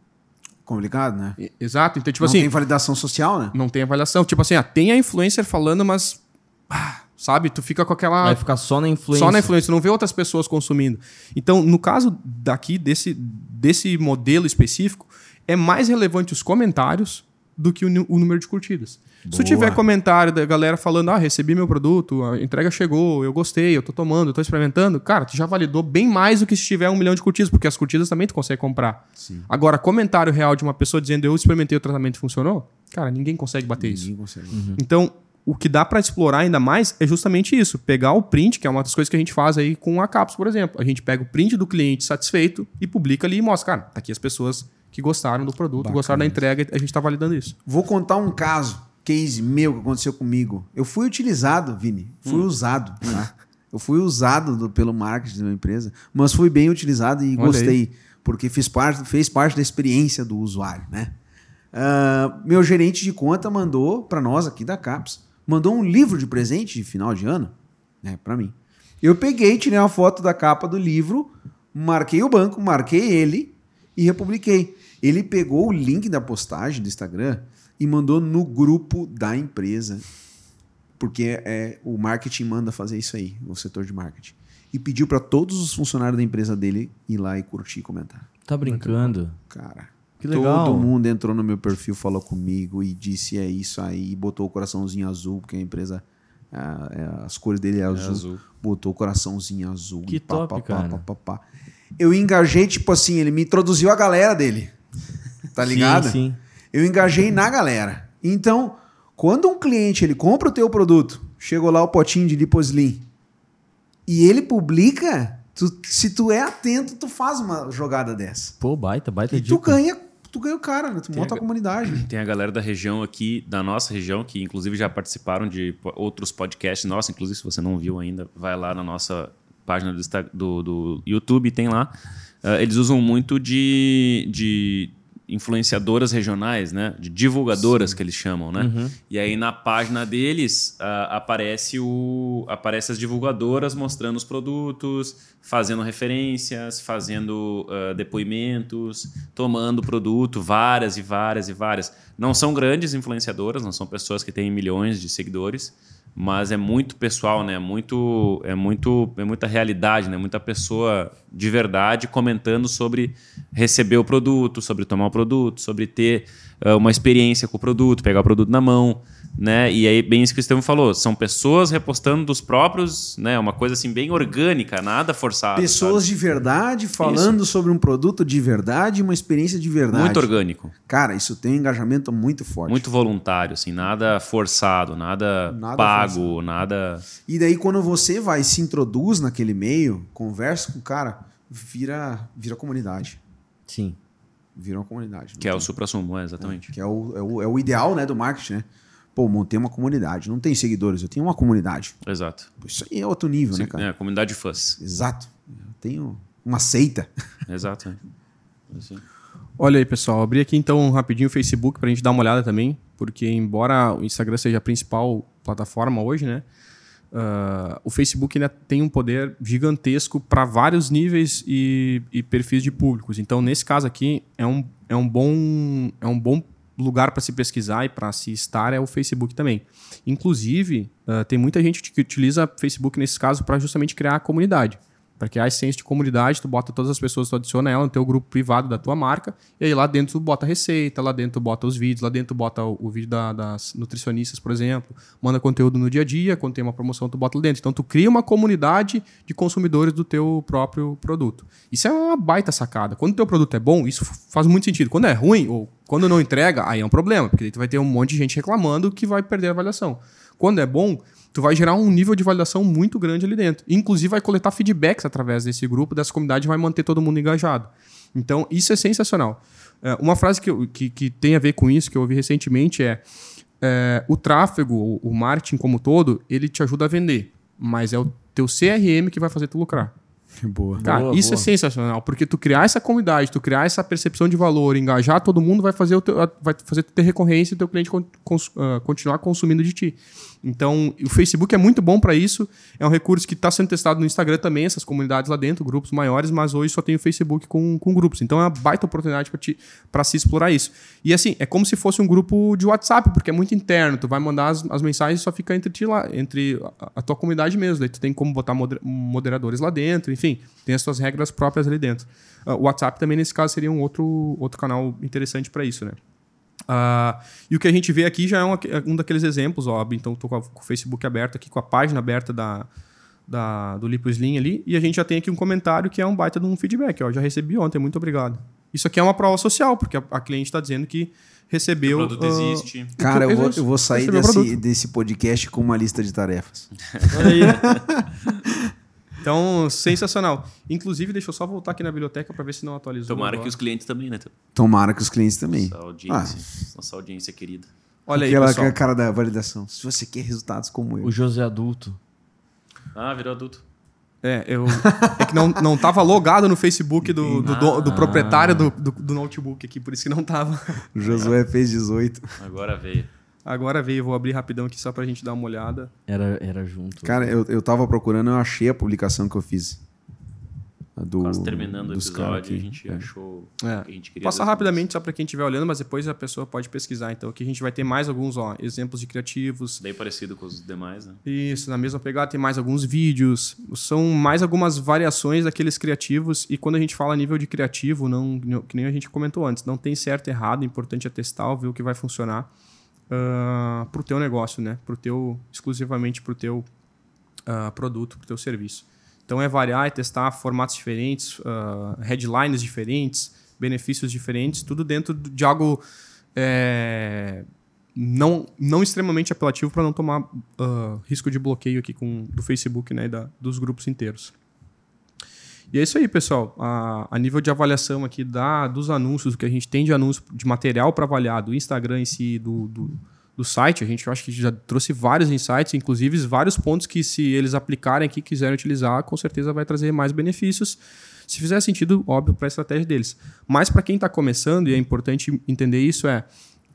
Complicado, né? Exato. Então, tipo não assim. Não tem validação social, né? Não tem avaliação. Tipo assim, ah, tem a influencer falando, mas. Ah, sabe? Tu fica com aquela. Vai ficar só na influência. Só na influência, não vê outras pessoas consumindo. Então, no caso daqui, desse, desse modelo específico, é mais relevante os comentários do que o, o número de curtidas. Boa. Se tiver comentário da galera falando, ah, recebi meu produto, a entrega chegou, eu gostei, eu tô tomando, eu tô experimentando, cara, tu já validou bem mais do que se tiver um milhão de curtidas, porque as curtidas também tu consegue comprar. Sim. Agora, comentário real de uma pessoa dizendo, eu experimentei o tratamento e funcionou, cara, ninguém consegue bater ninguém isso. Consegue. Uhum. Então, o que dá para explorar ainda mais é justamente isso. Pegar o print, que é uma das coisas que a gente faz aí com a Caps, por exemplo. A gente pega o print do cliente satisfeito e publica ali e mostra, cara, tá aqui as pessoas que gostaram do produto, Bacana. gostaram da entrega, a gente está validando isso. Vou contar um caso, case meu que aconteceu comigo. Eu fui utilizado, Vini, fui hum. usado, tá? Eu fui usado do, pelo marketing da empresa, mas fui bem utilizado e Olha gostei, aí. porque fiz parte, fez parte da experiência do usuário, né? Uh, meu gerente de conta mandou para nós aqui da CAPS, mandou um livro de presente de final de ano, né, para mim. Eu peguei, tirei uma foto da capa do livro, marquei o banco, marquei ele e republiquei. Ele pegou o link da postagem do Instagram e mandou no grupo da empresa. Porque é, o marketing manda fazer isso aí, o setor de marketing. E pediu para todos os funcionários da empresa dele ir lá e curtir e comentar. Tá brincando? Cara, que legal. Todo mundo entrou no meu perfil, falou comigo e disse é isso aí, botou o coraçãozinho azul, porque a empresa é, as cores dele é azul, é azul. botou o coraçãozinho azul. Que pá, top, pá, cara. Pá, Eu engajei, tipo assim, ele me introduziu a galera dele. Tá ligado? Sim, sim. Eu engajei na galera. Então, quando um cliente ele compra o teu produto, chegou lá o potinho de Liposlim, e ele publica, tu, se tu é atento, tu faz uma jogada dessa. Pô, baita, baita E dica. tu ganha tu ganha o cara, né? Tu tem monta a, a, comunidade. Tem a galera da região aqui, da nossa região, que inclusive já participaram de outros podcasts nossos. Inclusive, se você não viu ainda, vai lá na nossa página do, do, do YouTube, tem lá. Uh, eles usam muito de, de influenciadoras regionais, né? De divulgadoras Sim. que eles chamam, né? Uhum. E aí na página deles uh, aparece o aparece as divulgadoras mostrando os produtos, fazendo referências, fazendo uh, depoimentos, tomando produto, várias e várias e várias. Não são grandes influenciadoras, não são pessoas que têm milhões de seguidores, mas é muito pessoal, né? Muito, é muito, é muita realidade, né? Muita pessoa de verdade comentando sobre receber o produto, sobre tomar o produto, sobre ter uh, uma experiência com o produto, pegar o produto na mão né? E aí, bem isso que o Estevam falou, são pessoas repostando dos próprios, né? Uma coisa assim bem orgânica, nada forçado. Pessoas sabe? de verdade falando isso. sobre um produto de verdade, uma experiência de verdade. Muito orgânico. Cara, isso tem um engajamento muito forte. Muito voluntário, assim, nada forçado, nada, nada pago, forçado. nada. E daí, quando você vai se introduz naquele meio, conversa com o cara, vira, vira comunidade. Sim. Vira uma comunidade. Que é o supra-sumo, é, exatamente. É, que é o, é, o, é o ideal né, do marketing, né? Pô, montei uma comunidade. Não tem seguidores, eu tenho uma comunidade. Exato. Isso aí é outro nível, né, Sim, né, cara? É, comunidade de fãs. Exato. Eu tenho uma seita. Exato. É. Assim. Olha aí, pessoal. Abri aqui então rapidinho o Facebook para a gente dar uma olhada também, porque embora o Instagram seja a principal plataforma hoje, né? Uh, o Facebook ainda tem um poder gigantesco para vários níveis e, e, perfis de públicos. Então, nesse caso aqui, é um, é um, bom, é um bom lugar para se pesquisar e para se estar é o Facebook também. Inclusive, uh, tem muita gente que utiliza Facebook nesse caso para justamente criar a comunidade. Para criar a essência de comunidade, tu bota todas as pessoas, tu adiciona ela no teu grupo privado da tua marca, e aí lá dentro tu bota receita, lá dentro tu bota os vídeos, lá dentro tu bota o, o vídeo da, das nutricionistas, por exemplo, manda conteúdo no dia a dia, quando tem uma promoção tu bota lá dentro. Então tu cria uma comunidade de consumidores do teu próprio produto. Isso é uma baita sacada. Quando o teu produto é bom, isso faz muito sentido. Quando é ruim, ou Quando não entrega, aí é um problema, porque daí tu vai ter um monte de gente reclamando que vai perder a avaliação. Quando é bom, tu vai gerar um nível de validação muito grande ali dentro. Inclusive vai coletar feedbacks através desse grupo, dessa comunidade, vai manter todo mundo engajado. Então, isso é sensacional. É, uma frase que, que, que tem a ver com isso, que eu ouvi recentemente, é, é, o tráfego, o, o marketing como todo, ele te ajuda a vender, mas é o teu CRM que vai fazer tu lucrar. Boa. Cara, Boa, isso boa. é sensacional, porque tu criar essa comunidade, tu criar essa percepção de valor, engajar todo mundo, vai fazer, o teu, vai fazer tu ter recorrência e teu cliente con- cons- ah, continuar consumindo de ti. Então, o Facebook é muito bom para isso. É um recurso que está sendo testado no Instagram também, essas comunidades lá dentro, grupos maiores, mas hoje só tem o Facebook com, com grupos. Então, é uma baita oportunidade para se explorar isso. E assim, é como se fosse um grupo de WhatsApp, porque é muito interno. Tu vai mandar as, as mensagens e só fica entre ti lá, entre a, a tua comunidade mesmo. Daí tu tem como botar moder- moderadores lá dentro, enfim, tem as suas regras próprias ali dentro. Ah, O WhatsApp também, nesse caso, seria um outro, outro canal interessante para isso, né? Ah, e o que a gente vê aqui já é um, um daqueles exemplos, ó. Então, estou com, com o Facebook aberto aqui, com a página aberta da, da- do Lipo Slim ali, e a gente já tem aqui um comentário que é um baita de um feedback, ó. Já recebi ontem, muito obrigado. Isso aqui é uma prova social, porque a, a cliente está dizendo que recebeu. O produto ah, existe. Cara, eu vou, eu vou sair desse, desse podcast com uma lista de tarefas. Olha aí. Então, sensacional. Inclusive, deixa eu só voltar aqui na biblioteca para ver se não atualizou. Tomara agora. que os clientes também, né? Tomara que os clientes também. Nossa audiência, nossa audiência querida. Olha aí, Aquela pessoal. cara da validação. Se você quer resultados como eu. O José adulto. Ah, virou adulto. É, eu, é que não, não tava logado no Facebook do, do, do- do proprietário do, do, do notebook aqui, por isso que não tava. O Josué fez 18. Agora veio. Agora veio, vou abrir rapidão aqui só pra gente dar uma olhada. Era, era junto. Cara, eu, eu tava procurando, eu achei a publicação que eu fiz. Do, Quase terminando o episódio, a gente É. achou É. o que a gente queria. Passar ver. rapidamente só pra quem estiver olhando, mas depois a pessoa pode pesquisar. Então aqui a gente vai ter mais alguns ó, exemplos de criativos. Bem parecido com os demais, né? Isso, na mesma pegada tem mais alguns vídeos. São mais algumas variações daqueles criativos. E quando a gente fala nível de criativo, não, que nem a gente comentou antes, não tem certo e errado. O importante é testar, ver o que vai funcionar uh, pro teu negócio, né? Pro teu, exclusivamente pro teu ah, produto, pro teu serviço. Então é variar, é testar formatos diferentes, ah, headlines diferentes, benefícios diferentes, tudo dentro de algo é, não, não extremamente apelativo para não tomar ah, risco de bloqueio aqui com, do Facebook né, e da, dos grupos inteiros. E é isso aí, pessoal. A, a nível de avaliação aqui da, dos anúncios, o que a gente tem de anúncio de material para avaliar, do Instagram em si, do, do, do site, a gente acho que já trouxe vários insights, inclusive vários pontos que, se eles aplicarem aqui, quiserem utilizar, com certeza vai trazer mais benefícios. Se fizer sentido, óbvio, para a estratégia deles. Mas para quem está começando, e é importante entender isso, é.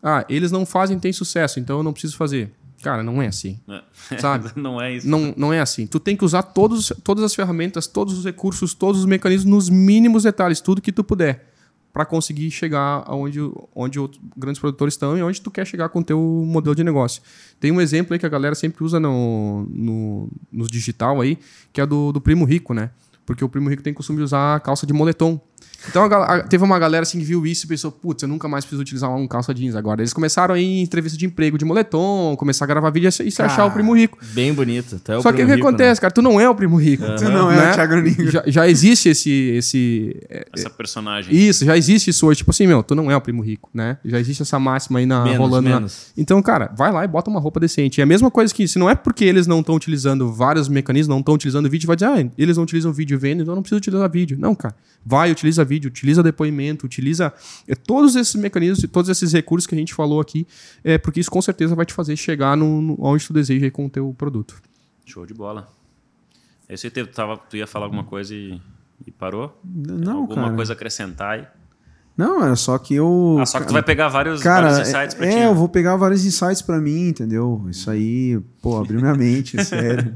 Ah, eles não fazem, tem sucesso, então eu não preciso fazer. Cara, não é assim. É. Sabe? não é isso. Não, não é assim. Tu tem que usar todos, todas as ferramentas, todos os recursos, todos os mecanismos nos mínimos detalhes, tudo que tu puder, para conseguir chegar aonde onde os grandes produtores estão e onde tu quer chegar com o teu modelo de negócio. Tem um exemplo aí que a galera sempre usa no, no, nos digital aí, que é do, do primo rico, né? Porque o primo rico tem costume de usar calça de moletom. Então a a- teve uma galera assim que viu isso e pensou, putz, eu nunca mais preciso utilizar um calça jeans agora. Eles começaram aí em entrevista de emprego de moletom, começar a gravar vídeo e se- se achar o primo rico. Bem bonito. Até o Só que o primo que rico, né? acontece, cara? Tu não é o primo rico. Tu não é o Thiago Nigo. Já, já existe esse. esse é, Essa personagem. isso, já existe isso hoje. Tipo assim, meu, tu não é o primo rico, né? Já existe essa máxima aí na, Menos, rolando. na- menos. Então, cara, vai lá e bota uma roupa decente. É a mesma coisa que, se não é porque eles não estão utilizando vários mecanismos, não estão utilizando vídeo, vai dizer, ah, eles não utilizam vídeo vendem, então eu não preciso utilizar vídeo. Não, cara. Vai, utiliza vídeo, utiliza depoimento, utiliza é, todos esses mecanismos e todos esses recursos que a gente falou aqui, é, porque isso com certeza vai te fazer chegar no, no, onde tu deseja aí com o teu produto. Show de bola. Isso aí, tu, tava, tu ia falar alguma coisa e, e parou? Não, alguma cara. coisa acrescentar aí? Não, é só que eu. Ah, só que tu vai pegar vários, Cara, vários insights pra é, ti. é, eu vou pegar vários insights pra mim, entendeu? Isso aí, pô, abriu minha mente, sério.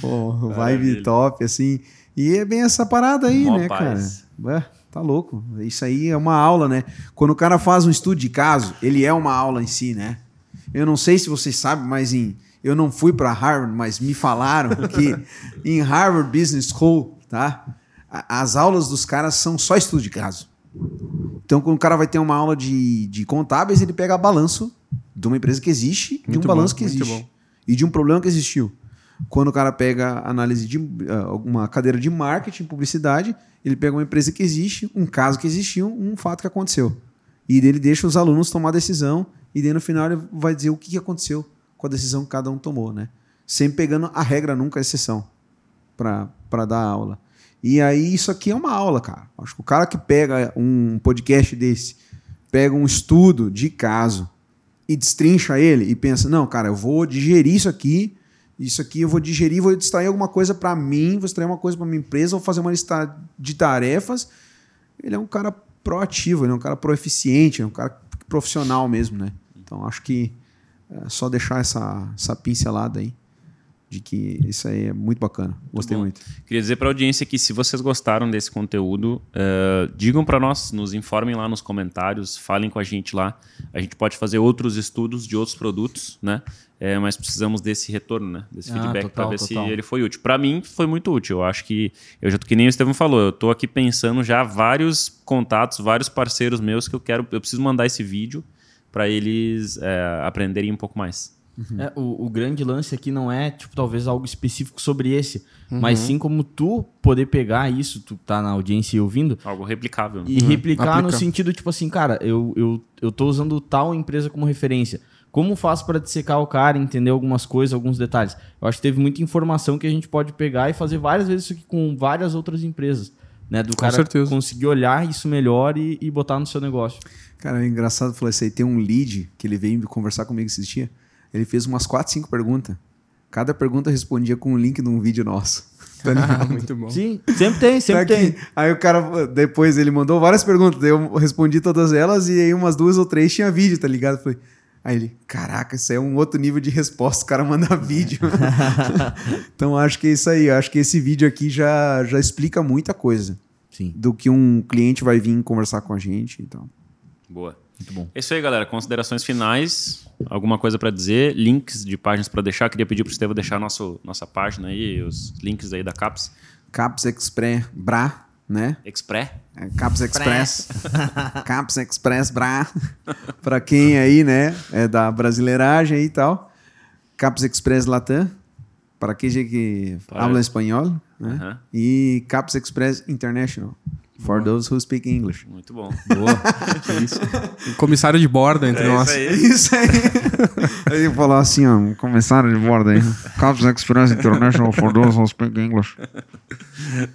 Pô, vibe Maravilha. top, assim. E é bem essa parada aí, Mó né, paz. cara? É, tá louco. Isso aí é uma aula, né? Quando o cara faz um estudo de caso, ele é uma aula em si, né? Eu não sei se vocês sabem, mas em, eu não fui pra Harvard, mas me falaram que em Harvard Business School, tá? As aulas dos caras são só estudo de caso. Então, quando o cara vai ter uma aula de, de contábeis, ele pega balanço de uma empresa que existe, de um Muito balanço bom, que muito existe. E de um problema que existiu. Quando o cara pega análise de ah, uma cadeira de marketing, publicidade, ele pega uma empresa que existe, um caso que existiu, um fato que aconteceu. E ele deixa os alunos tomar a decisão e daí no final ele vai dizer o que aconteceu com a decisão que cada um tomou, né? Sempre pegando a regra, nunca a exceção, para dar aula. E aí isso aqui é uma aula, cara. Acho que o cara que pega um podcast desse, pega um estudo de caso e destrincha ele e pensa, não, cara, eu vou digerir isso aqui, isso aqui eu vou digerir, vou extrair alguma coisa para mim, vou extrair uma coisa para minha empresa, vou fazer uma lista de tarefas. Ele é um cara proativo, ele é um cara proeficiente, é um cara profissional mesmo, né? Então acho que é só deixar essa, essa pincelada aí de que isso aí é muito bacana. Gostei bom. muito. Queria dizer para a audiência que se vocês gostaram desse conteúdo, uh, digam para nós, nos informem lá nos comentários, falem com a gente lá. A gente pode fazer outros estudos de outros produtos, né? É, mas precisamos desse retorno, né? Desse Ah, feedback para ver total. se ele foi útil. Para mim, foi muito útil. Eu acho que, eu já, que nem o Estevão falou, eu estou aqui pensando já vários contatos, vários parceiros meus que eu quero, eu preciso mandar esse vídeo para eles é, aprenderem um pouco mais. É, o, o grande lance aqui não é, tipo, talvez algo específico sobre esse, mas sim como tu poder pegar isso, tu tá na audiência e ouvindo, Algo replicável. e replicar no Aplicar. sentido, tipo assim, cara, eu, eu, eu tô usando tal empresa como referência. Como faço para dissecar o cara, entender algumas coisas, alguns detalhes? Eu acho que teve muita informação que a gente pode pegar e fazer várias vezes isso aqui com várias outras empresas. Né, do Com cara certeza. conseguir olhar isso melhor e, e botar no seu negócio. Cara, é engraçado, falou isso aí. Tem um lead que ele veio conversar comigo esses dias. Ele fez umas 4, 5 perguntas. Cada pergunta respondia com um link de um vídeo nosso. Tá ligado? Muito bom. Sim, sempre tem, sempre Tá aqui. tem. Aí o cara, depois ele mandou várias perguntas, eu respondi todas elas e aí umas duas ou três tinha vídeo, tá ligado? Falei, aí ele, caraca, isso aí é um outro nível de resposta, o cara manda vídeo. então acho que é isso aí, acho que esse vídeo aqui já, já explica muita coisa Sim, do que um cliente vai vir conversar com a gente. Então. Boa. Muito bom. É isso aí, galera. Considerações finais. Alguma coisa para dizer? Links de páginas para deixar. Queria pedir para o Estevam deixar nosso, nossa página aí, os links aí da CAPS. Caps Express Bra, né? Expre. É, Caps Express. Caps Express Bra. pra quem aí, né, é da brasileiragem aí e tal. Caps Express Latam. Para quem que Para- habla espanhol, né? Aham. E Caps Express International. For those who speak English. Muito bom. Comissário de bordo entre É nós. isso aí. Isso aí. Ele falou assim, ó, começaram de bordo aí. Caps Express International for those who speak English.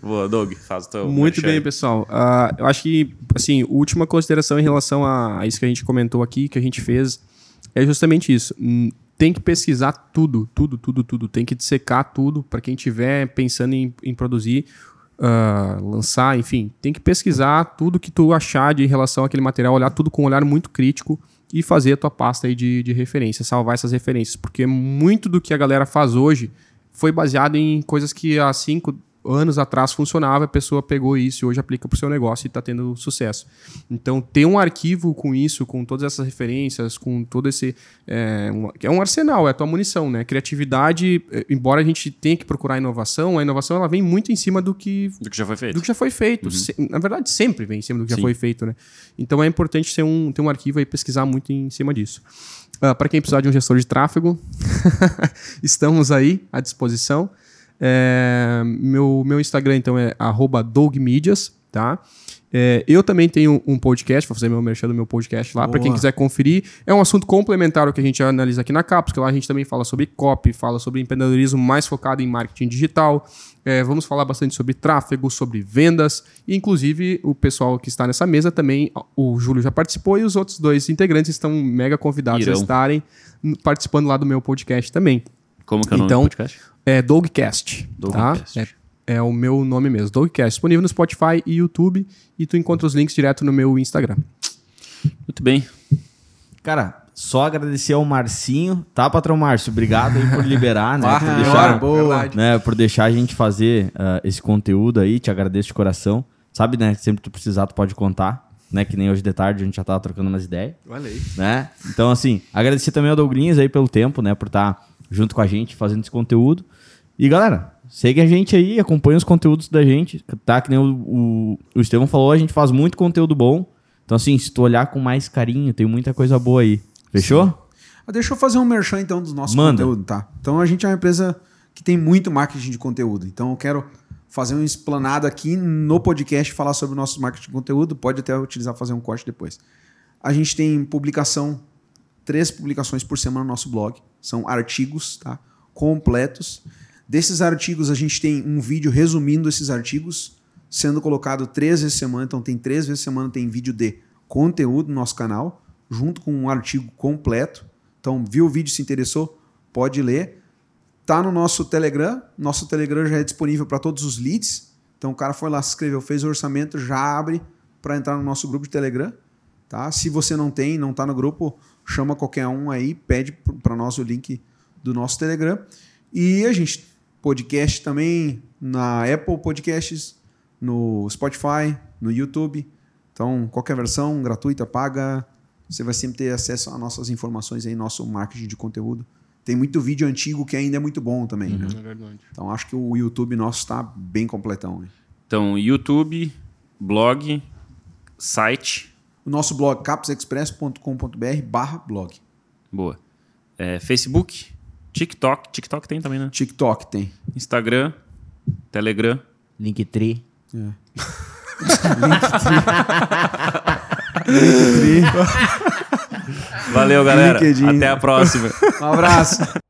Boa, Doug, faz o teu Muito bem, aí. pessoal. Ah, eu acho que, assim, última consideração em relação a, isso que a gente comentou aqui, que a gente fez, é justamente isso. Tem que pesquisar tudo, tudo, tudo, tudo. Tem que dissecar tudo para quem estiver pensando em, em produzir, ah, lançar, enfim. Tem que pesquisar tudo que tu achar de relação àquele material, olhar tudo com um olhar muito crítico e fazer a tua pasta aí de, de referência, salvar essas referências. Porque muito do que a galera faz hoje foi baseado em coisas que há cinco anos atrás funcionava, a pessoa pegou isso e hoje aplica para o seu negócio e está tendo sucesso. Então, ter um arquivo com isso, com todas essas referências, com todo esse. É um, é um arsenal, é a tua munição, né? Criatividade, eh, embora a gente tenha que procurar inovação, a inovação ela vem muito em cima do que Do que já foi feito. do que já foi feito. Se- na verdade, sempre vem em cima do que Sim. já foi feito, né? Então é importante ter um, ter um arquivo e pesquisar muito em cima disso. Para quem precisar de um gestor de tráfego, estamos aí à disposição. É, meu, meu Instagram, então, é arroba dougmedias, tá? É, eu também tenho um podcast, vou fazer meu merchan do meu podcast lá, para quem quiser conferir. É um assunto complementar ao que a gente analisa aqui na Caps, que lá a gente também fala sobre copy, fala sobre empreendedorismo mais focado em marketing digital. É, vamos falar bastante sobre tráfego, sobre vendas. E, inclusive, o pessoal que está nessa mesa também, o Júlio já participou e os outros dois integrantes estão mega convidados Irão. a estarem participando lá do meu podcast também. Como que é o nome Então, do podcast? É Dogcast. Dogcast. Tá? É, é o meu nome mesmo, Dogcast. Disponível no Spotify e YouTube. E tu encontra os links direto no meu Instagram. Muito bem. Cara, só agradecer ao Marcinho, tá, patrão Márcio? Obrigado aí por liberar, né? por, Ah, deixar, boa. né, por deixar a gente fazer ah, esse conteúdo aí. Te agradeço de coração. Sabe, né? Sempre que tu precisar, tu pode contar. Né? Que nem hoje de tarde a gente já tava trocando umas ideias. Aí. né? Então, assim, agradecer também ao Douglinhas aí pelo tempo, né? Por estar junto com a gente fazendo esse conteúdo. E, galera, segue a gente aí, acompanha os conteúdos da gente, tá? Que nem o, o, o Estevão falou, a gente faz muito conteúdo bom. Então, assim, se tu olhar com mais carinho, tem muita coisa boa aí. Fechou? Ah, Deixa eu fazer um merchan então dos nossos Manda. conteúdos, tá? Então a gente é uma empresa que tem muito marketing de conteúdo. Então eu quero fazer uma explanada aqui no podcast falar sobre o nosso marketing de conteúdo. Pode até utilizar fazer um corte depois. A gente tem publicação, três publicações por semana no nosso blog. São artigos, tá? Completos. Desses artigos, a gente tem um vídeo resumindo esses artigos, sendo colocado três vezes semana. Então, tem três vezes semana tem vídeo de conteúdo no nosso canal, junto com um artigo completo. Então, viu o vídeo, se interessou, pode ler. Tá no nosso Telegram. Nosso Telegram já é disponível para todos os leads. Então, o cara foi lá, se inscreveu, fez o orçamento, já abre para entrar no nosso grupo de Telegram. Tá? Se você não tem, não está no grupo, chama qualquer um aí, pede para nós o link do nosso Telegram. E a gente, podcast também na Apple Podcasts, no Spotify, no YouTube. Então, qualquer versão gratuita, paga, você vai sempre ter acesso a nossas informações aí, nosso marketing de conteúdo. Tem muito vídeo antigo que ainda é muito bom também. Né? É verdade. Então, acho que o YouTube nosso está bem completão. Né? Então, YouTube, blog, site. O nosso blog, capsexpress.com.br barra blog. Boa. É, Facebook, TikTok. TikTok tem também, né? TikTok tem. Instagram, Telegram. Linktree. É. Valeu, galera. LinkedIn. Até a próxima. Um abraço.